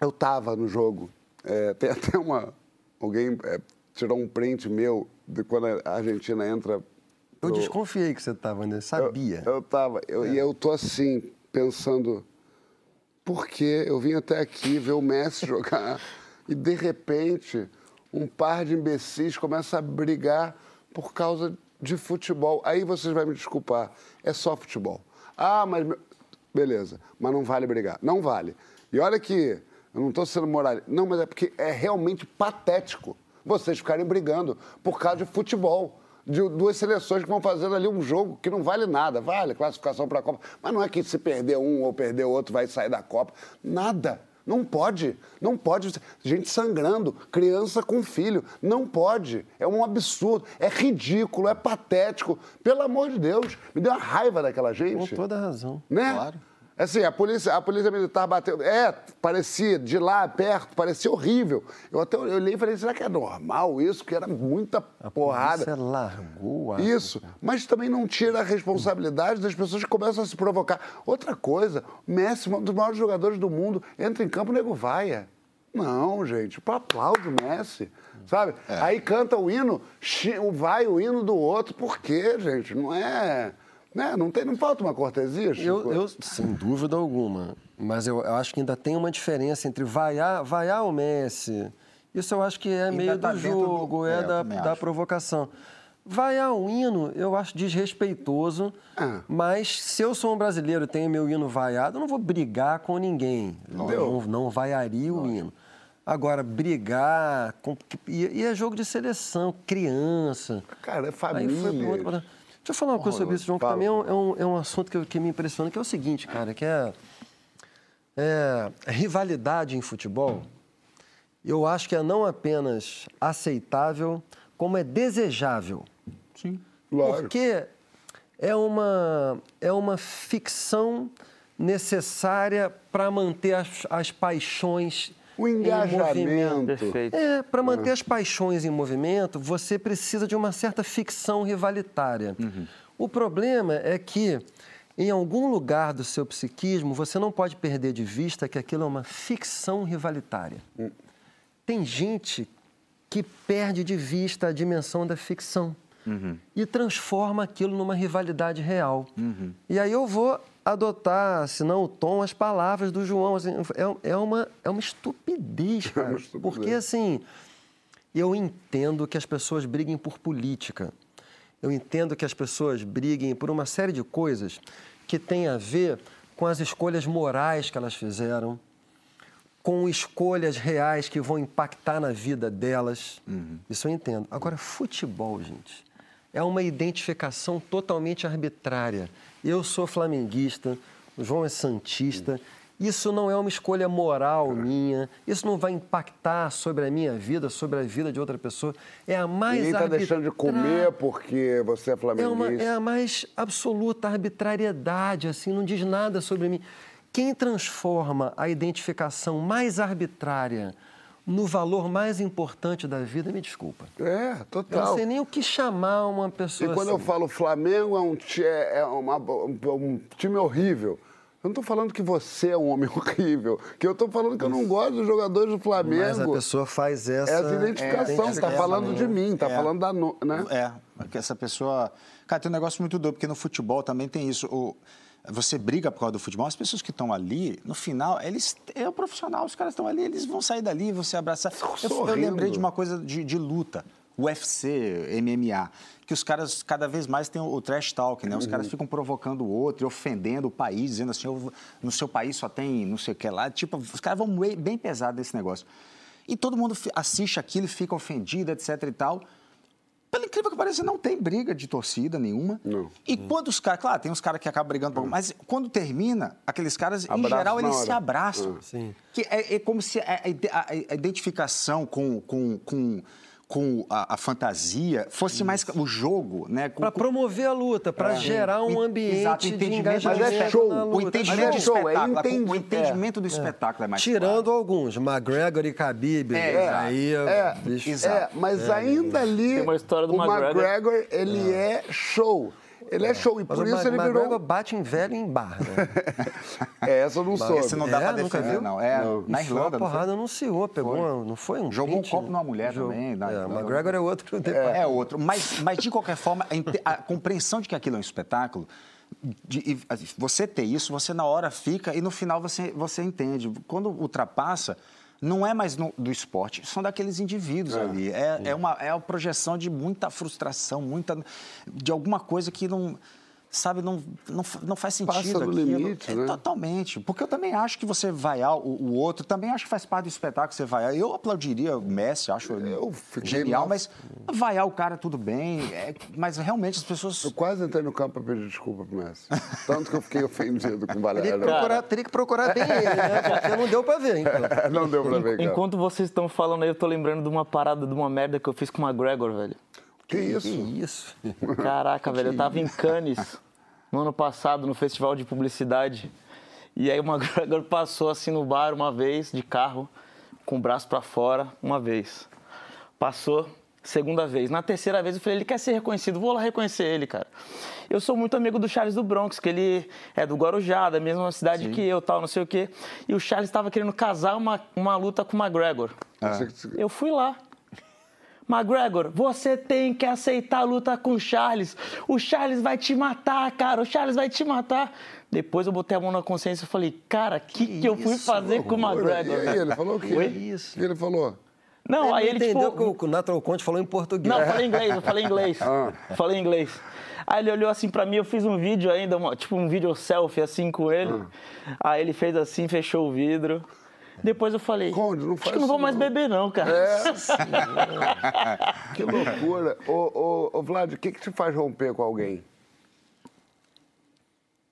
Eu estava no jogo. É, tem até uma. Alguém é, tirou um print meu de quando a Argentina entra Eu desconfiei que você estava, né? Sabia. Eu tava, eu- e eu tô assim, pensando, por que eu vim até aqui ver o Messi jogar e de repente um par de imbecis começa a brigar por causa de futebol. Aí vocês vão me desculpar, é só futebol. Ah, mas beleza, mas não vale brigar. Não vale. E olha que eu não estou sendo moral. Não, mas é porque é realmente patético vocês ficarem brigando por causa de futebol de duas seleções que vão fazendo ali um jogo que não vale nada. Vale classificação para a Copa. Mas não é que se perder um ou perder outro vai sair da Copa. Nada. Não pode. Não pode. Gente sangrando, criança com filho. Não pode. É um absurdo. É ridículo, é patético. Pelo amor de Deus. Me deu uma raiva daquela Com gente. toda a razão. Né? Claro. Assim, a polícia, a polícia militar bateu. É, parecia, de lá perto, parecia horrível. Eu até olhei e falei, será que é normal isso? Porque era muita porrada. Você largou a... Isso, mas também não tira a responsabilidade das pessoas que começam a se provocar. Outra coisa, Messi, um dos maiores jogadores do mundo, entra em campo, o nego vaia. Não, gente, aplaude o Messi, sabe? Aí canta o hino, vai o hino do outro, por quê, gente? Não é... Né? Não, tem, não falta uma cortesia, Chico? Eu, eu, sem dúvida alguma. Mas eu, eu acho que ainda tem uma diferença entre vaiar, vaiar o Messi. Isso eu acho que é meio tá do dentro do- jogo, é, é, da, da acho. provocação. Vaiar o hino, eu acho desrespeitoso, Ah. mas se eu sou um brasileiro e tenho meu hino vaiado, eu não vou brigar com ninguém. Não, não, vaiaria o hino. Agora, brigar. Com, e, e é jogo de seleção, criança. Cara, é Aí foi família. outro. Deixa eu falar uma coisa sobre isso, João, que também é um, é um- é um assunto que, eu- que me impressiona, que é o seguinte, cara, que é, é rivalidade em futebol. Eu acho que é não apenas aceitável, como é desejável. Sim. Claro. Porque é uma, é uma ficção necessária para manter as, as paixões O em movimento. engajamento. Perfeito. É, para manter as paixões em movimento, você precisa de uma certa ficção rivalitária. O problema é que, em algum lugar do seu psiquismo, você não pode perder de vista que aquilo é uma ficção rivalitária. Tem gente que perde de vista a dimensão da ficção e transforma aquilo numa rivalidade real. E aí eu vou adotar, se não o tom, as palavras do João. assim, é, é uma, é uma estupidez, cara. estupidez. Porque, assim, eu entendo que as pessoas briguem por política. Eu entendo que as pessoas briguem por uma série de coisas que têm a ver com as escolhas morais que elas fizeram, com escolhas reais que vão impactar na vida delas. Isso eu entendo. Agora, futebol, gente, é uma identificação totalmente arbitrária. Eu sou flamenguista, o João é santista. Isso não é uma escolha moral minha, isso não vai impactar sobre a minha vida, sobre a vida de outra pessoa. É a mais Ninguém está deixando de comer porque você é é, uma, flamenguista. é a mais absoluta arbitrariedade, assim, não diz nada sobre mim. Quem transforma a identificação mais arbitrária no valor mais importante da vida, me desculpa. É, Eu total. não sei nem o que chamar uma E pessoa quando eu assim. falo Flamengo é um, ti- é uma- um time horrível. Eu não estou falando que você é um homem horrível, que eu estou falando que eu não gosto dos jogadores do Flamengo. Mas a pessoa faz essa... Essa identificação, está falando de mim, está É. falando da. no- Né? É, porque essa pessoa. Cara, tem um negócio muito doido, porque no futebol também tem isso. O- Você briga por causa do futebol, as pessoas que estão ali, no final, eles. É o profissional, os caras estão ali, eles vão sair dali, vão se abraçar. Eu, eu lembrei de uma coisa de, de luta. UFC, MMA, que os caras cada vez mais têm o, trash talk, né? Os caras ficam provocando o outro, e ofendendo o país, dizendo assim, "Eu- no seu país só tem não sei o que lá. Tipo, os caras vão bem, pesado nesse negócio. E todo mundo assiste aquilo e fica ofendido, etc e tal. Incrível que pareça, não tem briga de torcida nenhuma. Não. E quando os caras. Claro, tem uns caras que acabam brigando, por- mas quando termina, aqueles caras, em Abraço geral, na eles hora. se abraçam. Sim. Que é, é como se a, a- a identificação com, com, com, com a, a fantasia fosse mais o jogo, né? Para promover a luta, para gerar um ambiente exato, de entendimento engajamento Mas é show. O luta. entendimento é do show, é espetáculo, a- entendi- o entendimento do espetáculo é mais Tirando claro. alguns, McGregor e Khabib. É, aí, É, bicho, é, mas ainda ali Tem uma história do o McGregor. McGregor, ele é. show. Ele é show, e Mas por o isso Ma- ele McGregor virou. bate em velho e em barra, né? É, essa eu não soube. Esse não dá É, pra defender, viu? não. É, Não. na Foi uma Irlanda, não foi? porrada anunciou, pegou, uma- não foi um Jogou um hit, copo né? numa mulher Jogou. também, na- É, o na- McGregor é outro. É outro. Mas, mas de qualquer forma, a, a compreensão de que aquilo é um espetáculo, de- assim, você ter isso, você na hora fica e no final você, você entende. Quando ultrapassa, não é mais no- do esporte, são daqueles indivíduos ali. É, é, uma, é a projeção de muita frustração, muita. de alguma coisa que não. Sabe, não, não, não faz sentido. Passa do aquilo. limite, É, né? Totalmente. Porque eu também acho que você vaiar o, o outro, também acho que faz parte do espetáculo você vaiar. Eu aplaudiria o Messi, acho Eu genial, mal- mas vaiar o cara tudo bem, é, mas realmente as pessoas. Eu quase entrei no campo para pedir desculpa pro Messi. Tanto que eu fiquei ofendido com o Teria que, Valério. procurar, teria que procurar bem ele, né? Porque não deu pra ver, então. Não deu pra ver, cara. Enquanto vocês estão falando aí, eu tô lembrando de uma parada, de uma merda que eu fiz com o McGregor, velho. Que isso? Que isso? Caraca, velho, eu tava em Cannes no ano passado, no festival de publicidade. E aí o McGregor passou assim no bar uma vez, de carro, com o braço pra fora, uma vez. Passou, segunda vez. Na terceira vez eu falei, ele quer ser reconhecido, vou lá reconhecer ele, cara. Eu sou muito amigo do Charles do Bronx, que ele é do Guarujá, da mesma cidade que eu, tal, não sei o quê. E o Charles estava querendo casar uma, uma luta com o McGregor. Eu fui lá. McGregor, você tem que aceitar a luta com o Charles. O Charles vai te matar, cara. O Charles vai te matar. Depois eu botei a mão na consciência e falei, cara, o que, que, eu fui fazer com o E McGregor? aí, ele falou o quê? Oi? O que ele falou? Não, aí ele entendeu tipo... que o Natural Conte falou em português. Não, eu falei inglês, eu falei inglês. Falei inglês. Aí ele olhou assim pra mim, eu fiz um vídeo ainda, tipo um vídeo selfie assim com ele. Aí ele fez assim, fechou o vidro. Depois eu falei, Conde, não acho faz que não vou mais não." beber não, cara. É. que loucura. Ô, ô, ô, Vlad, o que, que te faz romper com alguém?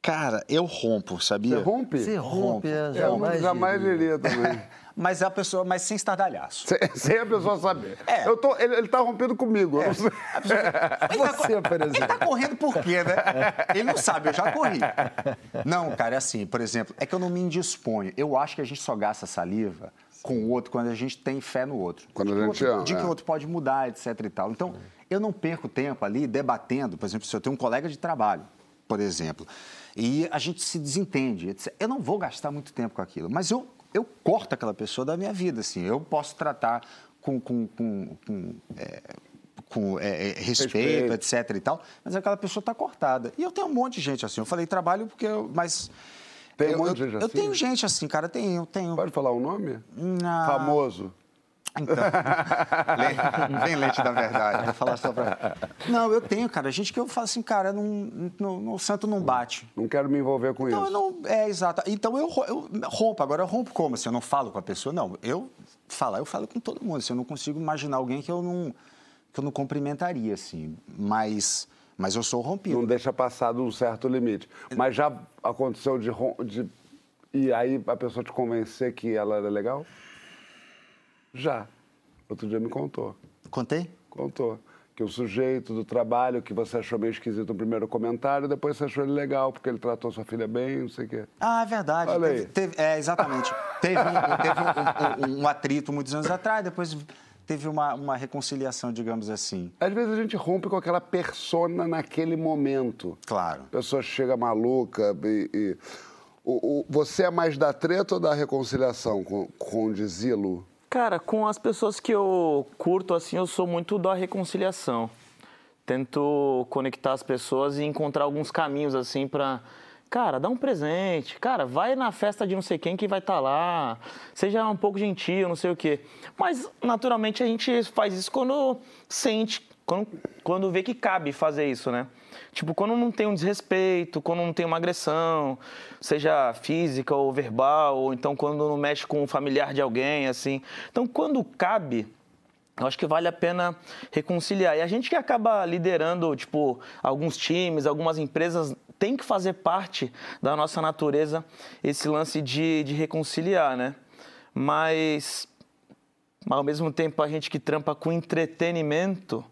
Cara, eu rompo, sabia? Você rompe? Você rompe, é, Eu jamais. não, jamais diria também. Mas é a pessoa, mas sem estardalhaço. sem, sem a pessoa saber. É. Eu tô, ele, ele tá rompendo comigo. eu não sei. Você, por exemplo. Ele tá correndo por quê, né? Ele não sabe, eu já corri. Não, cara, é assim, por exemplo, é que eu não me indisponho. Eu acho que a gente só gasta saliva com o outro quando a gente tem fé no outro. Quando de a gente outro, ama, De que é. o outro pode mudar, etc e tal. Então, eu não perco tempo ali debatendo, por exemplo, se eu tenho um colega de trabalho, por exemplo, e a gente se desentende, etc. Eu não vou gastar muito tempo com aquilo, mas eu, eu corto aquela pessoa da minha vida, assim. Eu posso tratar com... com, com, com, é, com é, é, respeito, Respeito. etc e tal, mas aquela pessoa está cortada. E eu tenho um monte de gente assim. Eu falei trabalho porque eu, mas Tem um eu, monte eu, de gente eu assim? tenho gente assim, cara, tenho, tenho. Pode falar o nome? Não. Famoso. Então, vem leite da verdade. Falar só pra... Não, eu tenho, cara. Gente que eu falo assim, cara, não, não, não- o santo não bate. Não quero me envolver com Então, isso. não, é, exato. Então, eu, eu rompo. Agora, eu rompo como? Assim, eu não falo com a pessoa? Não, eu falar, eu falo com todo mundo. Assim, eu não consigo imaginar alguém que eu não, que eu não cumprimentaria, assim. Mas, mas eu sou rompido. Não deixa passar de um certo limite. Mas já aconteceu de, de. E aí a pessoa te convencer que ela era legal? Já. Outro dia me contou. Contei? Contou. Que o sujeito do trabalho que você achou meio esquisito no primeiro comentário, depois você achou ele legal, porque ele tratou sua filha bem, não sei o quê. Ah, é verdade. Olha Teve- aí. teve- é, exatamente. teve um, teve um- um- um atrito muitos anos atrás, depois teve uma, uma reconciliação, digamos assim. Às vezes a gente rompe com aquela persona naquele momento. Claro. A pessoa chega maluca e. e- o- o- você é mais da treta ou da reconciliação com, com o Dizilo? Cara, com as pessoas que eu curto, assim, eu sou muito da reconciliação. Tento conectar as pessoas e encontrar alguns caminhos, assim, pra... Cara, dá um presente. Cara, vai na festa de não sei quem que vai estar lá. Seja um pouco gentil, não sei o quê. Mas, naturalmente, a gente faz isso quando sente, quando, quando vê que cabe fazer isso, né? Tipo, quando não tem um desrespeito, quando não tem uma agressão, seja física ou verbal, ou então quando não mexe com o familiar de alguém, assim. Então, quando cabe, eu acho que vale a pena reconciliar. E a gente que acaba liderando, tipo, alguns times, algumas empresas, tem que fazer parte da nossa natureza esse lance de, de reconciliar, né? Mas, ao mesmo tempo, a gente que trampa com entretenimento,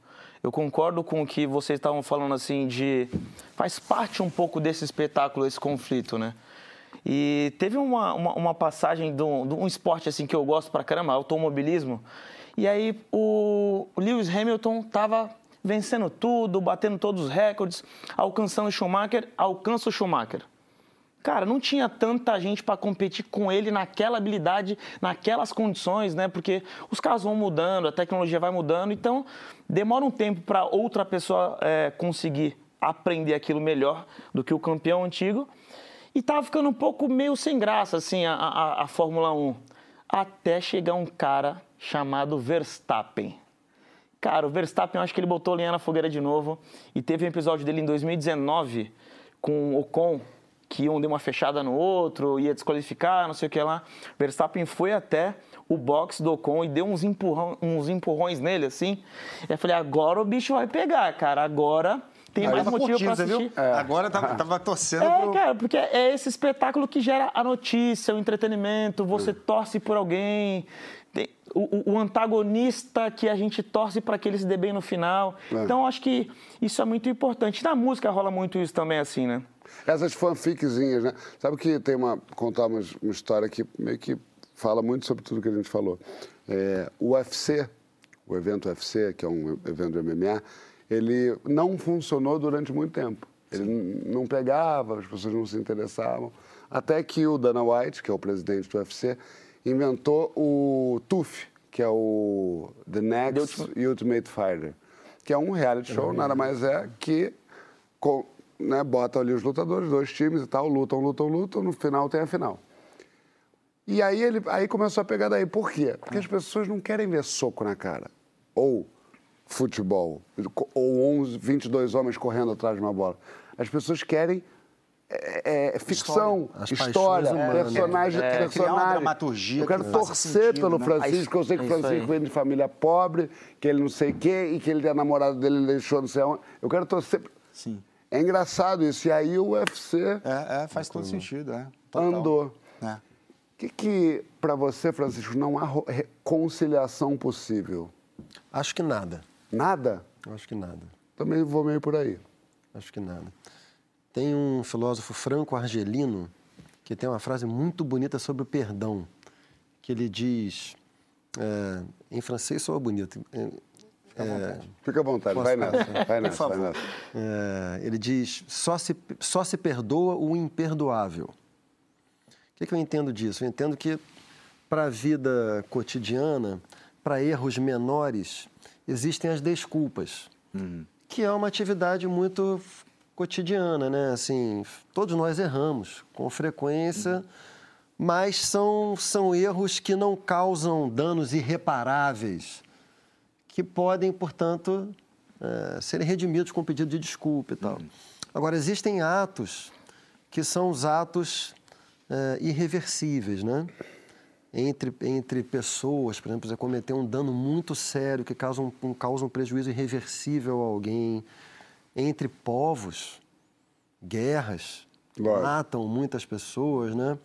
eu concordo com o que vocês estavam falando, assim, de... Faz parte um pouco desse espetáculo, esse conflito, né? E teve uma, uma, uma passagem de um, de um esporte assim que eu gosto pra caramba, automobilismo. E aí o, Lewis Hamilton tava vencendo tudo, batendo todos os recordes, alcançando Schumacher, alcança o Schumacher. Cara, não tinha tanta gente para competir com ele naquela habilidade, naquelas condições, né? Porque os carros vão mudando, a tecnologia vai mudando, então demora um tempo para outra pessoa é, conseguir aprender aquilo melhor do que o campeão antigo. E tava ficando um pouco meio sem graça, assim, a, a, a Fórmula 1. Até chegar um cara chamado Verstappen. Cara, o Verstappen, eu acho que ele botou linha na fogueira de novo. E teve um episódio dele em 2019 com o Ocon, que um deu uma fechada no outro, ia desqualificar, não sei o que lá. Verstappen foi até o box do Ocon e deu uns, empurrão, uns empurrões nele, assim. E eu falei, agora o bicho vai pegar, cara. Agora tem mais motivo pra assistir. Viu? É. Agora tava, tava torcendo É, pro... cara, porque é esse espetáculo que gera a notícia, o entretenimento, você torce por alguém, o, o, antagonista que a gente torce para que ele se dê bem no final. É. Então, acho que isso é muito importante. Na música rola muito isso também, assim, né? Essas fanficzinhas, né? Sabe que tem uma. contar uma, uma história que meio que fala muito sobre tudo que a gente falou. É, o UFC, o evento UFC, que é um evento de MMA, ele não funcionou durante muito tempo. Ele não pegava, as pessoas não se interessavam. Até que o Dana White, que é o presidente do UFC, inventou o TUF, que é o The Next Ultimate Fighter, que é um reality show, nada mais é que co- né, bota ali os lutadores, dois times e tal, lutam, lutam, lutam, no final tem a final. E aí ele aí começou a pegar daí. Por quê? Porque as pessoas não querem ver soco na cara. Ou futebol. Ou 11, 22 homens correndo atrás de uma bola. As pessoas querem é, é, ficção, As história, paixões humanas. personagem, É, criar uma personagem. Eu quero torcer pelo né? Francisco, eu sei que o É Francisco vem de família pobre, que ele não sei o quê, e que ele a namorada dele ele deixou não sei onde. Eu quero torcer. Sim. É engraçado isso. E aí o UFC É, é, faz todo sentido, é. Total. andou. É. O que, que para você, Francisco, não há reconciliação possível? Acho que nada. Nada? Acho que nada. Também vou meio por aí. Acho que nada. Tem um filósofo franco-argelino que tem uma frase muito bonita sobre o perdão, que ele diz, é, em francês soa bonito, é, é, Fica à vontade, Posso vai nessa, vai nessa, vai nessa. é, ele diz, só se, só se perdoa o imperdoável. O que, que eu entendo disso? Eu entendo que para a vida cotidiana, para erros menores, existem as desculpas, que é uma atividade muito cotidiana, né? Assim, todos nós erramos com frequência, mas são, são erros que não causam danos irreparáveis, que podem, portanto, eh, serem redimidos com pedido de desculpa e tal. Agora, existem atos que são os atos eh, irreversíveis, né? Entre, entre pessoas, por exemplo, você cometer um dano muito sério que causa um, um- causa um prejuízo irreversível a alguém. Entre povos, guerras, Lógico. matam muitas pessoas, né?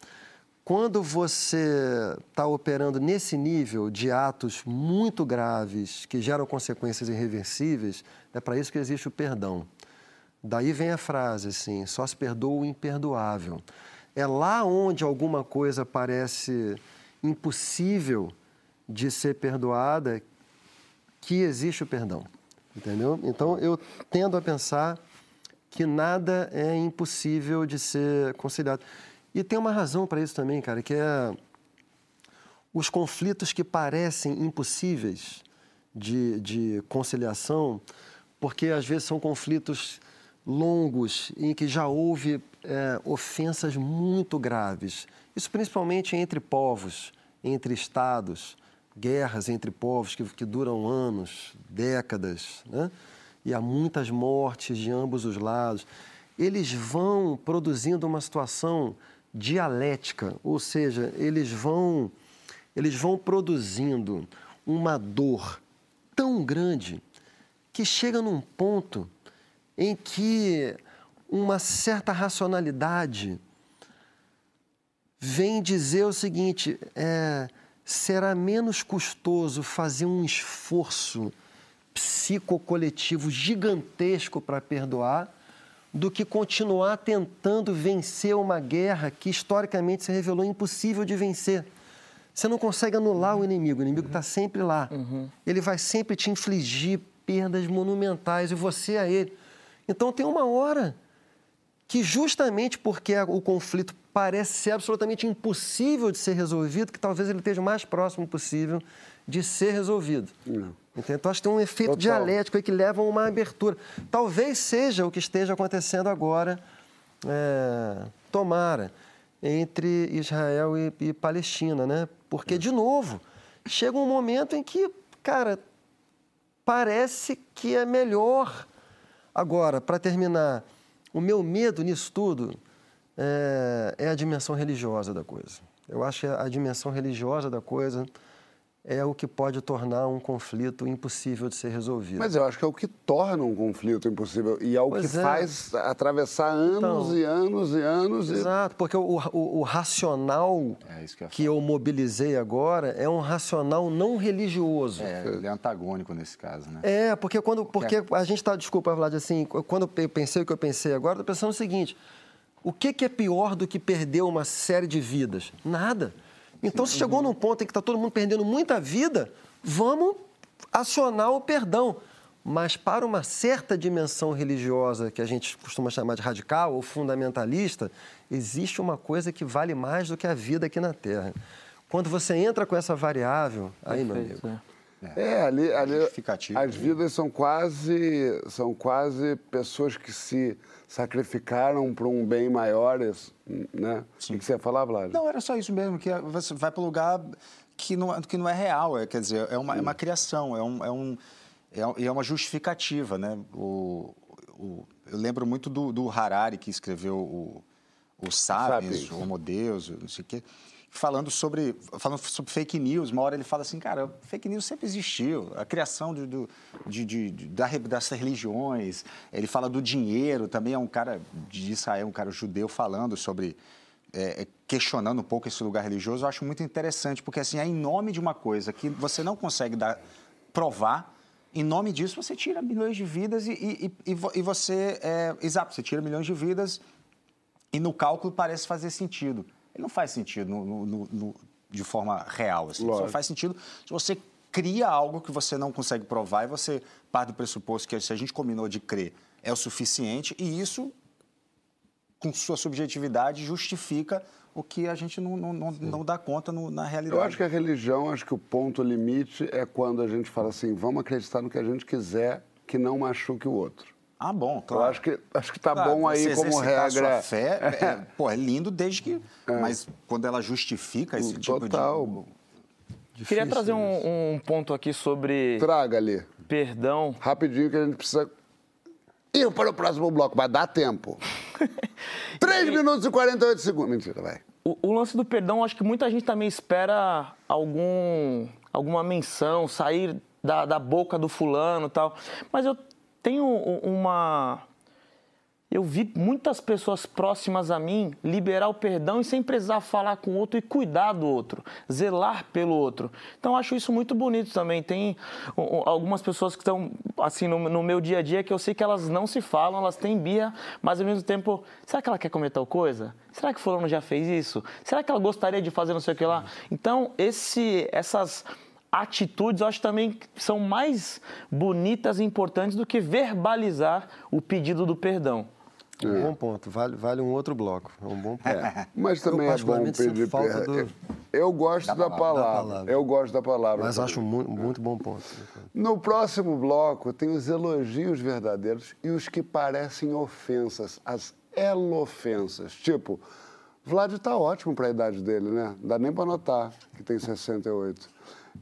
Quando você está operando nesse nível de atos muito graves que geram consequências irreversíveis, é para isso que existe o perdão. Daí vem a frase assim: só se perdoa o imperdoável. É lá onde alguma coisa parece impossível de ser perdoada que existe o perdão. Entendeu? Então eu tendo a pensar que nada é impossível de ser conciliado. E tem uma razão para isso também, cara, que é os conflitos que parecem impossíveis de, de conciliação, porque às vezes são conflitos longos em que já houve é, ofensas muito graves. Isso principalmente entre povos, entre estados, guerras entre povos que, que duram anos, décadas, né? e há muitas mortes de ambos os lados. Eles vão produzindo uma situação dialética, ou seja, eles vão, eles vão produzindo uma dor tão grande que chega num ponto em que uma certa racionalidade vem dizer o seguinte: é, será menos custoso fazer um esforço psicocoletivo gigantesco para perdoar do que continuar tentando vencer uma guerra que historicamente se revelou impossível de vencer. Você não consegue anular o inimigo, o inimigo está sempre lá. Ele vai sempre te infligir perdas monumentais, e você a ele. Então tem uma hora que justamente porque o conflito parece ser absolutamente impossível de ser resolvido, que talvez ele esteja o mais próximo possível de ser resolvido. Entendeu? Então, acho que tem um efeito Total. dialético aí que leva a uma abertura. Talvez seja o que esteja acontecendo agora, é, tomara, entre Israel e, e Palestina, né? Porque, de novo, chega um momento em que, cara, parece que é melhor. Agora, para terminar, o meu medo nisso tudo é, é a dimensão religiosa da coisa. Eu acho que a dimensão religiosa da coisa é o que pode tornar um conflito impossível de ser resolvido. Mas eu acho que é o que torna um conflito impossível e é o Pois que é. faz atravessar anos Então. e anos e anos. E... Exato, porque o, o- o racional É isso que eu que eu mobilizei agora é um racional não religioso. É, ele é antagônico nesse caso, né? É, porque quando porque a gente está, desculpa, Vlad, assim, quando eu pensei o que eu pensei agora, estou pensando o seguinte: o que, que é pior do que perder uma série de vidas? Nada. Então, se chegou num ponto em que está todo mundo perdendo muita vida, vamos acionar o perdão. Mas para uma certa dimensão religiosa, que a gente costuma chamar de radical ou fundamentalista, existe uma coisa que vale mais do que a vida aqui na Terra. Quando você entra com essa variável, aí, meu amigo, Perfeito, é. É, ali, ali as né? vidas são quase, são quase pessoas que se sacrificaram para um bem maior, né? O que você ia falar, Vlad? Não, era só isso mesmo, que é- você vai para um lugar que não, que não é real, é, quer dizer, é uma, é uma criação, é, um, é, um, é, é uma justificativa, né? O, o- eu lembro muito do, do Harari, que escreveu o, o Sapiens. o Homo Deus, não sei o quê, falando sobre, falando sobre fake news. Uma hora ele fala assim, cara, fake news sempre existiu. A criação de, do- de, de- da, das religiões. Ele fala do dinheiro, também é um cara de Israel, um cara judeu falando sobre é, é, questionando um pouco esse lugar religioso, eu acho muito interessante, porque assim, é em nome de uma coisa que você não consegue dar, provar, em nome disso você tira milhões de vidas e, e, e- e você, é, exato, você tira milhões de vidas e no cálculo parece fazer sentido. Ele não faz sentido no- no- no- de forma real, assim, só faz sentido se você cria algo que você não consegue provar e você parte do pressuposto que se a gente combinou de crer é o suficiente e isso com sua subjetividade, justifica o que a gente não, não, não, não dá conta no- na realidade. Eu acho que a religião, acho que o ponto limite é quando a gente fala assim, vamos acreditar no que a gente quiser, que não machuque o outro. Ah, bom, claro. Eu acho que acho que tá Claro, bom aí você como regra. Sua fé, é, pô, é lindo desde que. Mas quando ela justifica esse tipo Total. de. Queria trazer um, um ponto aqui sobre Traga ali, perdão. rapidinho que a gente precisa ir para o próximo bloco, vai dar tempo. 3 minutos e 48 segundos. Mentira, vai. O, o lance do perdão, acho que muita gente também espera algum, alguma menção, sair da, da boca do fulano e tal. Mas eu u- uma. Eu vi muitas pessoas próximas a mim liberar o perdão e sem precisar falar com o outro e cuidar do outro, zelar pelo outro. Então, acho isso muito bonito também. Tem algumas pessoas que estão, assim, no, no meu dia a dia, que eu sei que elas não se falam, elas têm birra, mas ao mesmo tempo, será que ela quer comer tal coisa? Será que fulano já fez isso? Será que ela gostaria de fazer não sei o que lá? Então, esse, essas atitudes, eu acho também que são mais bonitas e importantes do que verbalizar o pedido do perdão. um bom ponto. Vale, vale um outro bloco. É um bom ponto. Mas também Eu é bom pedir falta perdão. do- Eu, gosto da, palavra, palavra. da palavra. Eu gosto da palavra. Mas acho muito, muito bom ponto. No próximo bloco tem os elogios verdadeiros e os que parecem ofensas, as elofensas. Tipo, Vlad tá ótimo para a idade dele, né? Não dá nem para notar que tem 68.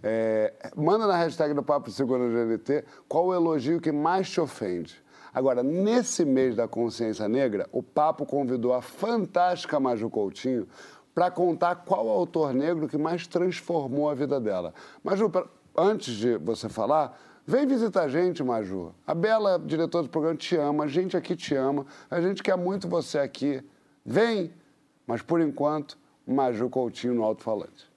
É, manda na hashtag do Papo Seguro GNT qual o elogio que mais te ofende. Agora, nesse mês da consciência negra, o Papo convidou a fantástica Maju Coutinho para contar qual autor negro que mais transformou a vida dela. Maju, pra- antes de você falar, vem visitar a gente, Maju. A Bela, diretora do programa, te ama, a gente aqui te ama, a gente quer muito você aqui. Vem! Mas, por enquanto, Maju Coutinho no alto-falante.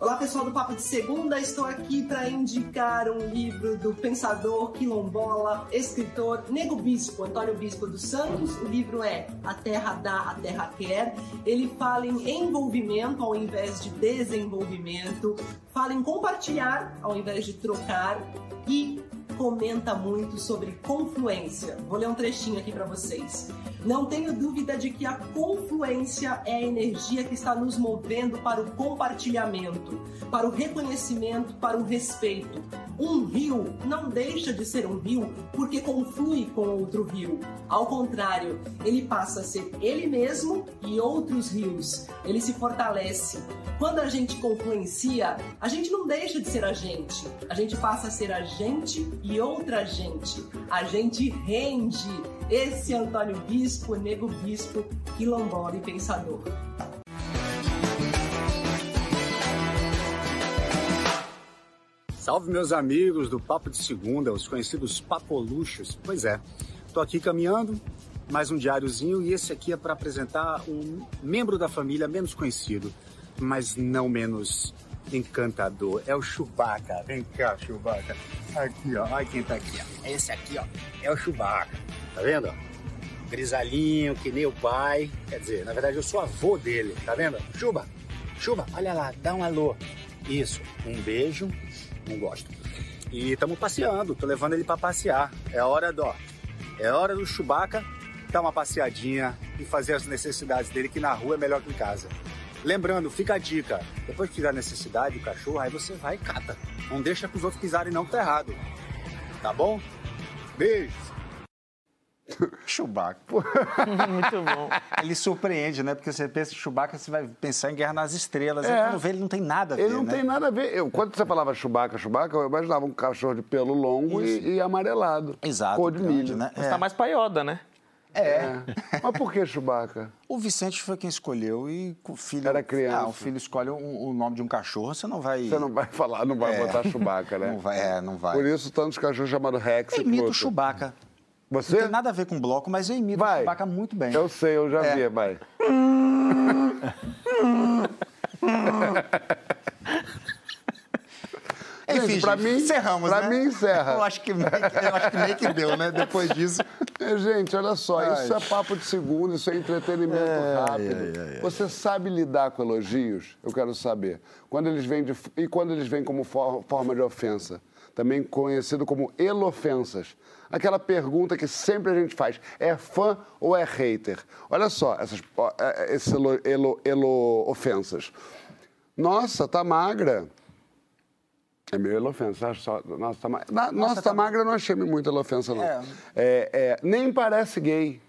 Olá pessoal do Papo de Segunda, estou aqui para indicar um livro do pensador quilombola, escritor Nego Bispo, Antônio Bispo dos Santos. O livro é A Terra Dá, a Terra Quer. Ele fala em envolvimento ao invés de desenvolvimento, fala em compartilhar ao invés de trocar e comenta muito sobre confluência. Vou ler um trechinho aqui para vocês. Não tenho dúvida de que a confluência é a energia que está nos movendo para o compartilhamento, para o reconhecimento, para o respeito. Um rio não deixa de ser um rio porque conflui com outro rio. Ao contrário, ele passa a ser ele mesmo e outros rios. Ele se fortalece. Quando a gente confluencia, a gente não deixa de ser a gente. A gente passa a ser a gente e outra gente. A gente rende. Esse é Antônio Bispo, Nego Bispo, quilombola e pensador. Salve meus amigos do Papo de Segunda, os conhecidos papoluchos. Pois é, tô aqui caminhando, mais um diáriozinho e esse aqui é para apresentar um membro da família menos conhecido, mas não menos encantador. É o Chewbacca. Vem cá, Chewbacca. Aqui, ó. Olha quem tá aqui, ó. Esse aqui, ó, é o Chewbacca. Tá vendo? Grisalhinho, que nem o pai. Quer dizer, na verdade eu sou avô dele. Tá vendo? Chuba, Chuba, olha lá, dá um alô. Isso, um beijo. Não gosto. E estamos passeando, tô levando ele para passear. É hora do, ó, é hora do Chewbacca dar uma passeadinha e fazer as necessidades dele, que na rua é melhor que em casa. Lembrando, fica a dica: depois que tiver necessidade do cachorro, aí você vai e cata. Não deixa que os outros pisarem, não, que tá errado. Tá bom? Beijo! Chewbacca. Muito bom. Ele surpreende, né? Porque você pensa em Chewbacca, você vai pensar em Guerra nas Estrelas. É. E quando vê, ele não tem nada a ver, Ele não né? tem nada a ver. Eu, quando você falava Chewbacca, Chewbacca, eu imaginava um cachorro de pelo longo e, e amarelado. Exato. Cor de milho. né? Mas É. tá mais paioda, né? É. Mas por que Chewbacca? O Vicente foi quem escolheu e o filho... Era criança. Ah, o filho escolhe um- o nome de um cachorro, você não vai... Você não vai falar, não vai É. botar Chewbacca, né? Não vai, é, não vai. Por isso, tantos cachorros chamados Rex Eu e imito o Pluto. Chewbacca. Não Você? tem nada a ver com bloco, mas eu imito Vai. o Chewbacca muito bem. Eu sei, eu já É. vi, vai. Enfim, Gente, pra mim- encerramos, pra né? mim, encerra. Eu acho que meio que, eu acho que, meio que deu, né? Depois disso. É, gente, olha só, isso é papo de segundo, isso é entretenimento rápido. Você sabe lidar com elogios? Eu quero saber. Quando eles vêm de, e quando eles vêm como for- forma de ofensa? Também conhecido como elofensas. Aquela pergunta que sempre a gente faz: é fã ou é hater? Olha só, essas é, é, esses elo, elo, elo ofensas. Nossa, tá magra. É meio elofensa. acho Só, nossa, tá, ma- Na- nossa, tá, magra, eu não achei muito elofensa, não. É. É, é, nem parece gay.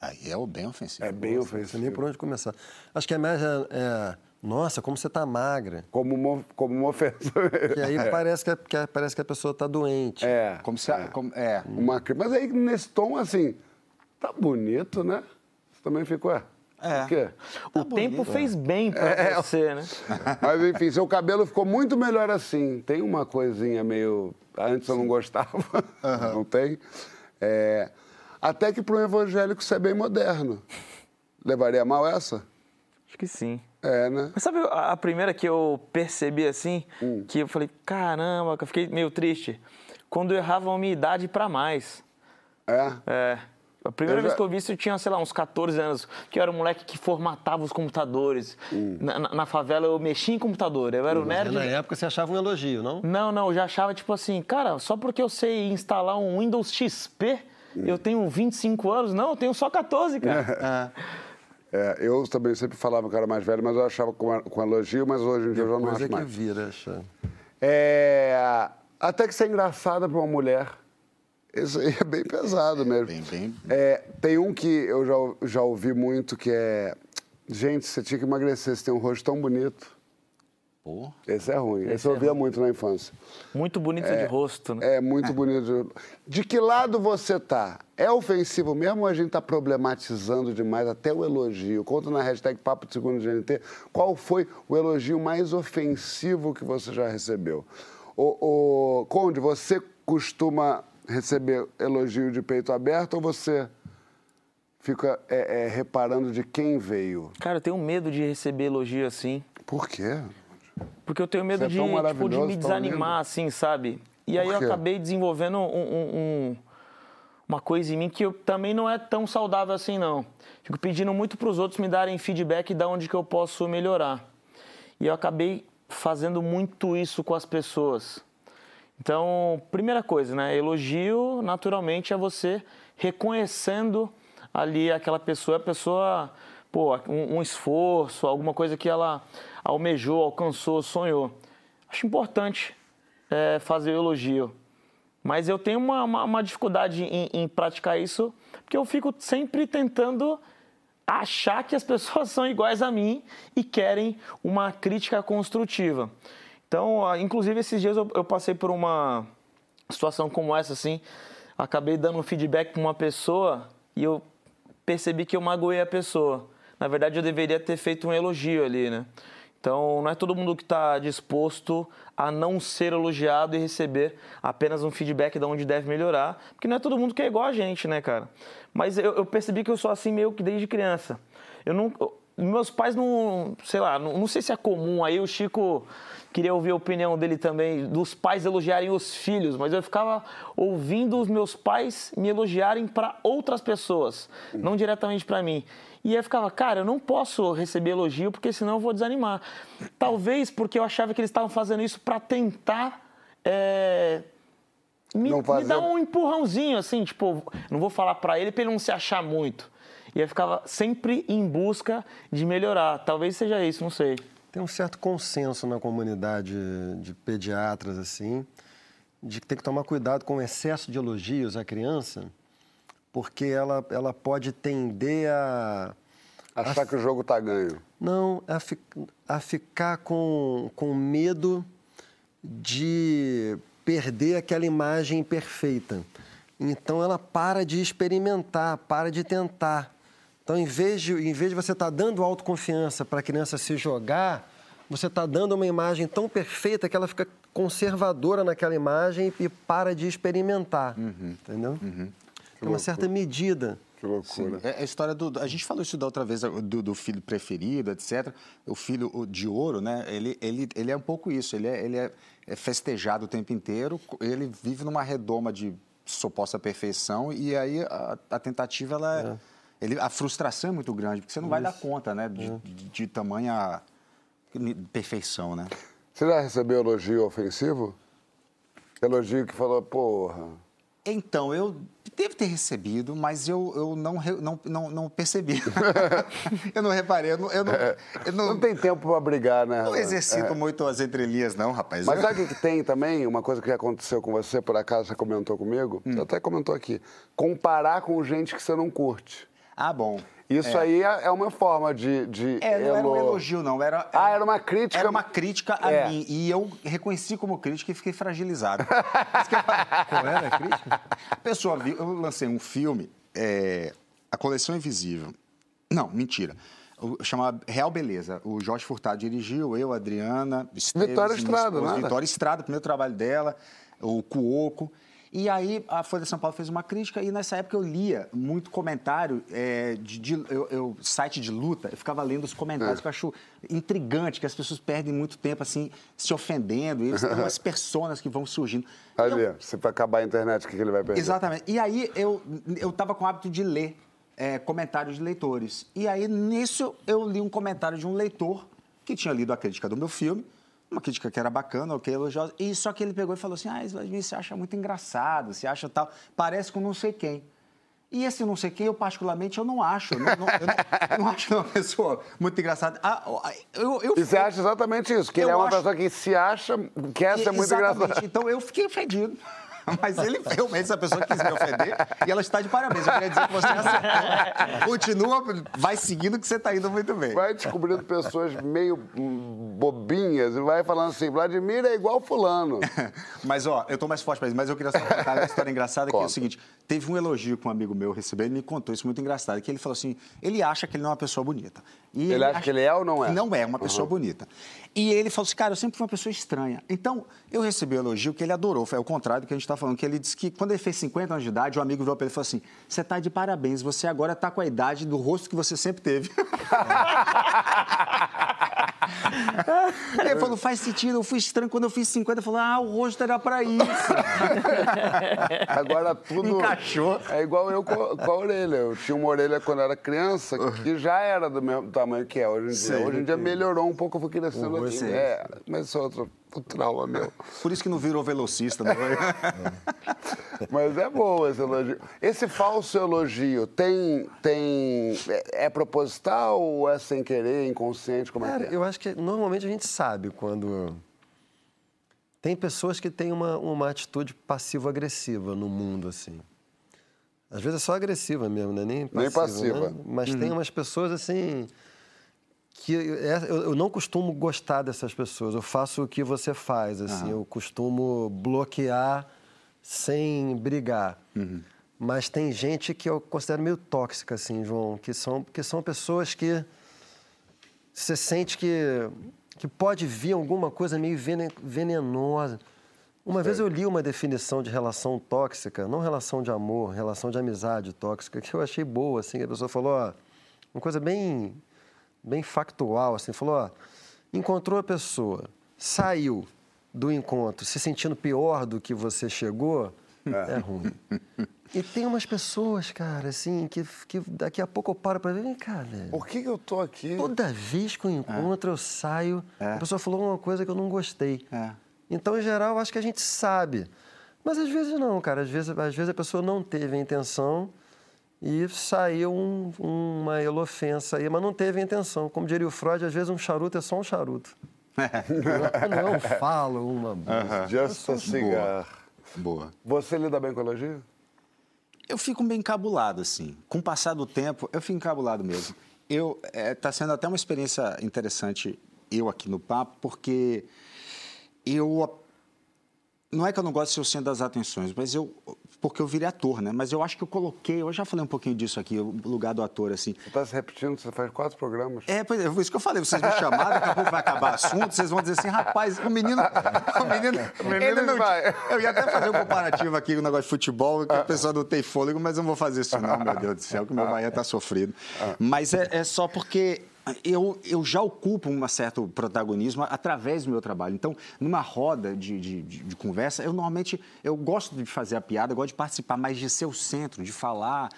Aí é o bem ofensivo. É bem ofensivo. nem por onde começar. Acho que é mais. É, é, nossa, como você tá magra. Como uma, como uma ofensa. E aí parece, que, a- que parece que a pessoa tá doente. É. Como se... Como, é. Uma, cri- mas aí, nesse tom, assim, tá bonito, né? Você também ficou, é? É. O quê? o tempo fez bem pra É. você, né? Mas, enfim, seu cabelo ficou muito melhor assim. Tem uma coisinha meio... Antes eu não gostava, não tem? É, Até que para um evangélico isso é bem moderno. Levaria mal essa? Acho que sim. É, né? Mas sabe a primeira que eu percebi assim? Hum. Que eu falei, caramba, que eu fiquei meio triste. Quando erravam a minha idade pra mais. É. É. A primeira Eu vez já- que eu vi isso, eu tinha, sei lá, uns 14 anos, que eu era um moleque que formatava os computadores. Hum. Na, na- na favela eu mexia em computador, eu era o nerd. Na época você achava um elogio, não? Não, não, eu já achava tipo assim, cara, só porque eu sei instalar um Windows XP, Hum. eu tenho 25 anos. Não, eu tenho só 14, cara. É, eu também sempre falava que eu era mais velho, mas eu achava com, com elogio, mas hoje em dia eu já não Coisa acho que mais. vira, acha. É, até que ser engraçada para uma mulher. Isso aí é bem pesado mesmo. Bem, bem- É, tem um que eu já, já ouvi muito que é. Gente, você tinha que emagrecer, você tem um rosto tão bonito. Pô. Esse é ruim. Esse, eu ouvia muito na infância. Muito bonito de rosto, né? É muito bonito. De que lado você tá? É ofensivo mesmo ou a gente tá problematizando demais até o elogio? Conta na hashtag Papo de Segundo GNT qual foi o elogio mais ofensivo que você já recebeu. O, o, Conde, você costuma receber elogio de peito aberto ou você fica é, é, reparando de quem veio? Cara, eu tenho medo de receber elogio assim. Por quê? Porque eu tenho medo é de, tipo, de me desanimar, assim, sabe? E aí eu acabei desenvolvendo um- um- um- uma coisa em mim que eu, também não é tão saudável assim, não. Fico pedindo muito para os outros me darem feedback de onde que eu posso melhorar. E eu acabei fazendo muito isso com as pessoas. Então, primeira coisa, né? Elogio, naturalmente, é você reconhecendo ali aquela pessoa, a pessoa, pô, um, um esforço, alguma coisa que ela almejou, alcançou, sonhou. Acho importante é, fazer o elogio. Mas eu tenho uma, uma, uma dificuldade em, em praticar isso, porque eu fico sempre tentando achar que as pessoas são iguais a mim e querem uma crítica construtiva. Então, inclusive, esses dias eu, eu passei por uma situação como essa, assim, acabei dando um feedback para uma pessoa e eu percebi que eu magoei a pessoa. Na verdade, eu deveria ter feito um elogio ali, né? Então, não é todo mundo que está disposto a não ser elogiado e receber apenas um feedback de onde deve melhorar, porque não é todo mundo que é igual a gente, né, cara? Mas eu, eu percebi que eu sou assim meio que desde criança. Eu não, meus pais não, sei lá, não, não sei se é comum. Aí o Chico queria ouvir a opinião dele também dos pais elogiarem os filhos, mas eu ficava ouvindo os meus pais me elogiarem para outras pessoas, não diretamente para mim. E aí eu ficava, cara, eu não posso receber elogio porque senão eu vou desanimar. Talvez porque eu achava que eles estavam fazendo isso para tentar é, me, me dar um empurrãozinho, assim, tipo, não vou falar pra ele pra ele não se achar muito. E eu ficava sempre em busca de melhorar. Talvez seja isso, não sei. Tem um certo consenso na comunidade de pediatras, assim, de que tem que tomar cuidado com o excesso de elogios à criança, porque ela, ela pode tender a. Achar que o jogo tá ganho. Não, a, fi- a ficar com, com medo de perder aquela imagem perfeita. Então ela para de experimentar, para de tentar. Então, em vez de, em vez de você estar dando autoconfiança para a criança se jogar, você está dando uma imagem tão perfeita que ela fica conservadora naquela imagem e para de experimentar. Entendeu? Tem uma certa medida. Que loucura. É a história do. A gente falou isso da outra vez, do, do filho preferido, etc. O filho de ouro, né? Ele, ele, ele é um pouco isso. Ele, é, ele é, é festejado o tempo inteiro. Ele vive numa redoma de suposta perfeição. E aí a, a tentativa, ela é. Ele, a frustração é muito grande, porque você não vai dar conta, né? De, de, de tamanha perfeição, né? Você já recebeu elogio ofensivo? Elogio que falou, porra. Então, eu devo ter recebido, mas eu, eu não, não, não, não percebi. eu não reparei, eu não, eu não, eu não, Não tem tempo pra brigar, né? não exercito É. muito as entrelinhas, não, rapaz. Mas sabe o que tem também? Uma coisa que já aconteceu com você, por acaso você comentou comigo? Hum. Você até comentou aqui. Comparar com gente que você não curte. Ah, bom. Isso É. aí é é uma forma de. de É, não era um elo- elogio, não. Era, Ah, era uma crítica. Era uma crítica a É. mim. E eu reconheci como crítica e fiquei fragilizado. Qual era a crítica? A pessoa viu, eu lancei um filme, é, A Coleção Invisível. Não, mentira. O, chama Real Beleza. O Jorge Furtado dirigiu, eu, a Adriana, Esteves, Vitória Estrada, nada? Vitória Estrada, primeiro trabalho dela, o Cuoco. E aí a Folha de São Paulo fez uma crítica e nessa época eu lia muito comentário é, de, de- eu, eu- site de luta, eu ficava lendo os comentários que eu acho intrigante, que as pessoas perdem muito tempo assim se ofendendo, e eles têm umas personas que vão surgindo. E eu- Ali, se pra acabar a internet, o que, que ele vai perder? Exatamente. E aí eu eu tava com o hábito de ler é, comentários de leitores. E aí nisso eu li um comentário de um leitor que tinha lido a crítica do meu filme, uma crítica que era bacana, ok, elogiosa. E só que ele pegou e falou assim: "Ah, Vladimir, você acha muito engraçado, você acha tal, parece com não sei quem". E esse não sei quem, eu particularmente, eu não acho. Eu não, não- eu não- eu não acho é uma pessoa muito engraçada. Ah, eu, eu, E você acha exatamente isso, que ele é uma acho- pessoa que se acha, quer ser muito Exatamente. engraçado. Então eu fiquei ofendido. Mas ele realmente, essa pessoa quis me ofender e ela está de parabéns. Eu queria dizer que você acertou. Continua, vai seguindo que você está indo muito bem. Vai descobrindo pessoas meio bobinhas e vai falando assim, Vladimir é igual fulano. Mas, ó, eu tô mais forte pra isso, mas eu queria só contar uma história engraçada que é Conta. o seguinte: teve um elogio que um amigo meu recebeu, ele me contou isso muito engraçado, que ele falou assim: ele acha que ele não é uma pessoa bonita. E Ele acha que ele é ou não é? Não é uma pessoa bonita. E ele falou assim: cara, eu sempre fui uma pessoa estranha. Então, eu recebi o elogio que ele adorou. Foi o contrário do que a gente tá falando, que ele disse que quando ele fez 50 anos de idade, um amigo virou pra ele e falou assim: você tá de parabéns, você agora tá com a idade do rosto que você sempre teve. Ele falou, faz sentido, eu fui estranho. Quando eu fiz 50, eu falei, ah, o rosto era pra isso. Agora tudo. Encaixou. É igual eu com, com a orelha. Eu tinha uma orelha quando era criança que já era do mesmo tamanho que é hoje em dia. Sei. Hoje em dia melhorou um pouco, eu fui crescendo Uhum, assim. É, mas isso é outro, outro trauma meu. Por isso que não virou velocista, não foi? Mas é bom esse elogio. Esse falso elogio tem. tem é, é proposital ou é sem querer, inconsciente? Como é Cara, que é? eu acho que normalmente a gente sabe quando. Tem pessoas que têm uma, uma atitude passivo-agressiva no mundo, assim. Às vezes é só agressiva mesmo, né? Nem passiva. Nem passiva. né? Mas tem umas pessoas, assim. Que é- eu, não costumo gostar dessas pessoas. Eu faço o que você faz, assim. Eu costumo bloquear sem brigar. Mas tem gente que eu considero meio tóxica, assim, João, que são, que são pessoas que você sente que, que pode vir alguma coisa meio vene- venenosa. Uma vez eu li uma definição de relação tóxica, não relação de amor, relação de amizade tóxica, que eu achei boa, assim, que a pessoa falou, ó, uma coisa bem, bem factual, assim, falou, ó, encontrou a pessoa, saiu do encontro se sentindo pior do que você chegou, é ruim. E tem umas pessoas, cara, assim, que, que daqui a pouco eu paro pra ver, vem cá, velho. Por que, que eu tô aqui? Toda vez que eu encontro, eu saio, a pessoa falou uma coisa que eu não gostei. É. Então, em geral, eu acho que a gente sabe. Mas às vezes não, cara. Às vezes, às vezes a pessoa não teve a intenção e saiu um- uma elofensa aí, mas não teve a intenção. Como diria o Freud, às vezes um charuto é só um charuto. não fala uma bosta. Just a cigar. Boa. Você lida bem com elogio? Eu fico bem encabulado, assim. Com o passar do tempo, eu fico encabulado mesmo. Eu, está sendo até uma experiência interessante eu aqui no papo, porque eu não é que eu não gosto de ser o centro das atenções, mas eu porque eu virei ator, né? Mas eu acho que eu coloquei, eu já falei um pouquinho disso aqui, o lugar do ator assim. Você está se repetindo, você faz quatro programas. É, pois é, foi isso que eu falei. Vocês me chamaram, daqui a pouco vai acabar o assunto, vocês vão dizer assim, rapaz, o menino. O menino, O menino não- vai. Eu ia até fazer um comparativo aqui com o negócio de futebol, que a pessoa não tem fôlego, mas eu não vou fazer isso, não, meu Deus do céu, que meu Bahia tá sofrido. Mas é, é só porque. Eu, eu já ocupo um certo protagonismo através do meu trabalho. Então, numa roda de, de, de- conversa, eu normalmente eu gosto de fazer a piada, eu gosto de participar, mas de ser o centro, de falar.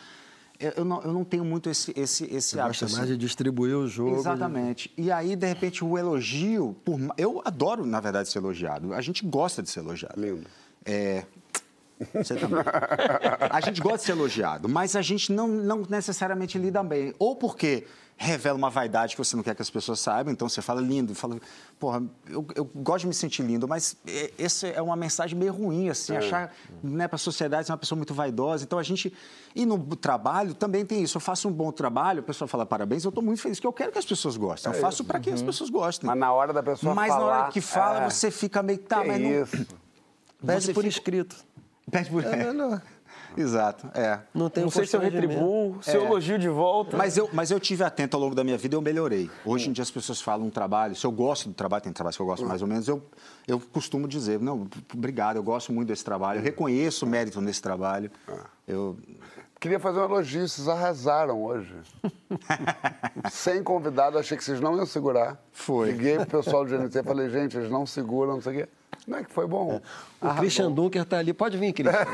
Eu, eu não, eu não tenho muito esse, esse, esse hábito. gosta mais assim. de distribuir o jogo. Exatamente. E aí, de repente, o elogio. Por... Eu adoro, na verdade, ser elogiado. A gente gosta de ser elogiado. Lindo. É. Você também. A gente gosta de ser elogiado, mas a gente não, não necessariamente lida bem. Ou porque revela uma vaidade que você não quer que as pessoas saibam, então você fala lindo, fala, porra, eu, eu gosto de me sentir lindo, mas é- essa é uma mensagem meio ruim, assim, achar, né, para a sociedade, é uma pessoa muito vaidosa. Então a gente. E no trabalho também tem isso. Eu faço um bom trabalho, a pessoa fala parabéns, eu estou muito feliz, que eu quero que as pessoas gostem. Eu faço para que as pessoas gostem. Mas na hora da pessoa Mas falar... na hora que fala, é, você fica meio. Tá, que mas não. isso? Pede por fica- escrito. Pede por É melhor. Exato, é. Não Não um sei se eu retribuo, se eu É. elogio de volta. Mas eu, mas eu tive atento ao longo da minha vida e eu melhorei. Hoje em dia as pessoas falam um trabalho, se eu gosto do trabalho, tem trabalhos que eu gosto mais ou menos, eu, eu costumo dizer, não, obrigado, eu gosto muito desse trabalho, eu reconheço o mérito nesse trabalho. Eu, Queria fazer um elogio, vocês arrasaram hoje. Sem convidado, achei que vocês não iam segurar. Foi. Liguei pro pessoal do GNT e falei, gente, eles não seguram, não sei o quê. Não é que foi bom. O Christian Dunker tá ali. Pode vir, Christian.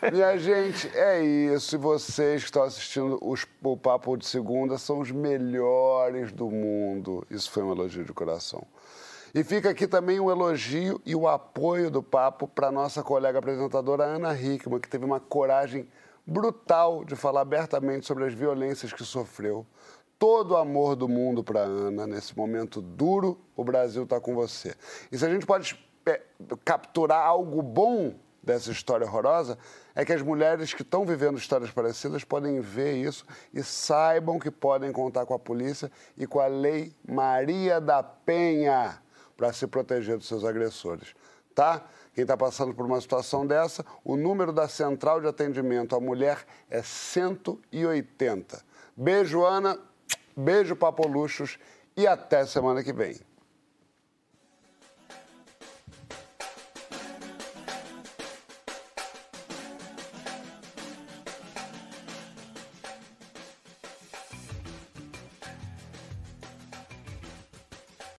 Minha gente, é isso. E vocês que estão assistindo os, o Papo de Segunda são os melhores do mundo. Isso foi um elogio de coração. E fica aqui também o elogio e o apoio do papo para nossa colega apresentadora Ana Hickman, que teve uma coragem brutal de falar abertamente sobre as violências que sofreu. Todo o amor do mundo para Ana, nesse momento duro, o Brasil está com você. E se a gente pode é, capturar algo bom dessa história horrorosa, é que as mulheres que estão vivendo histórias parecidas podem ver isso e saibam que podem contar com a polícia e com a Lei Maria da Penha para se proteger dos seus agressores, tá? Quem está passando por uma situação dessa, o número da central de atendimento à mulher é 180. Beijo, Ana. Beijo, Papoluchos. E até semana que vem.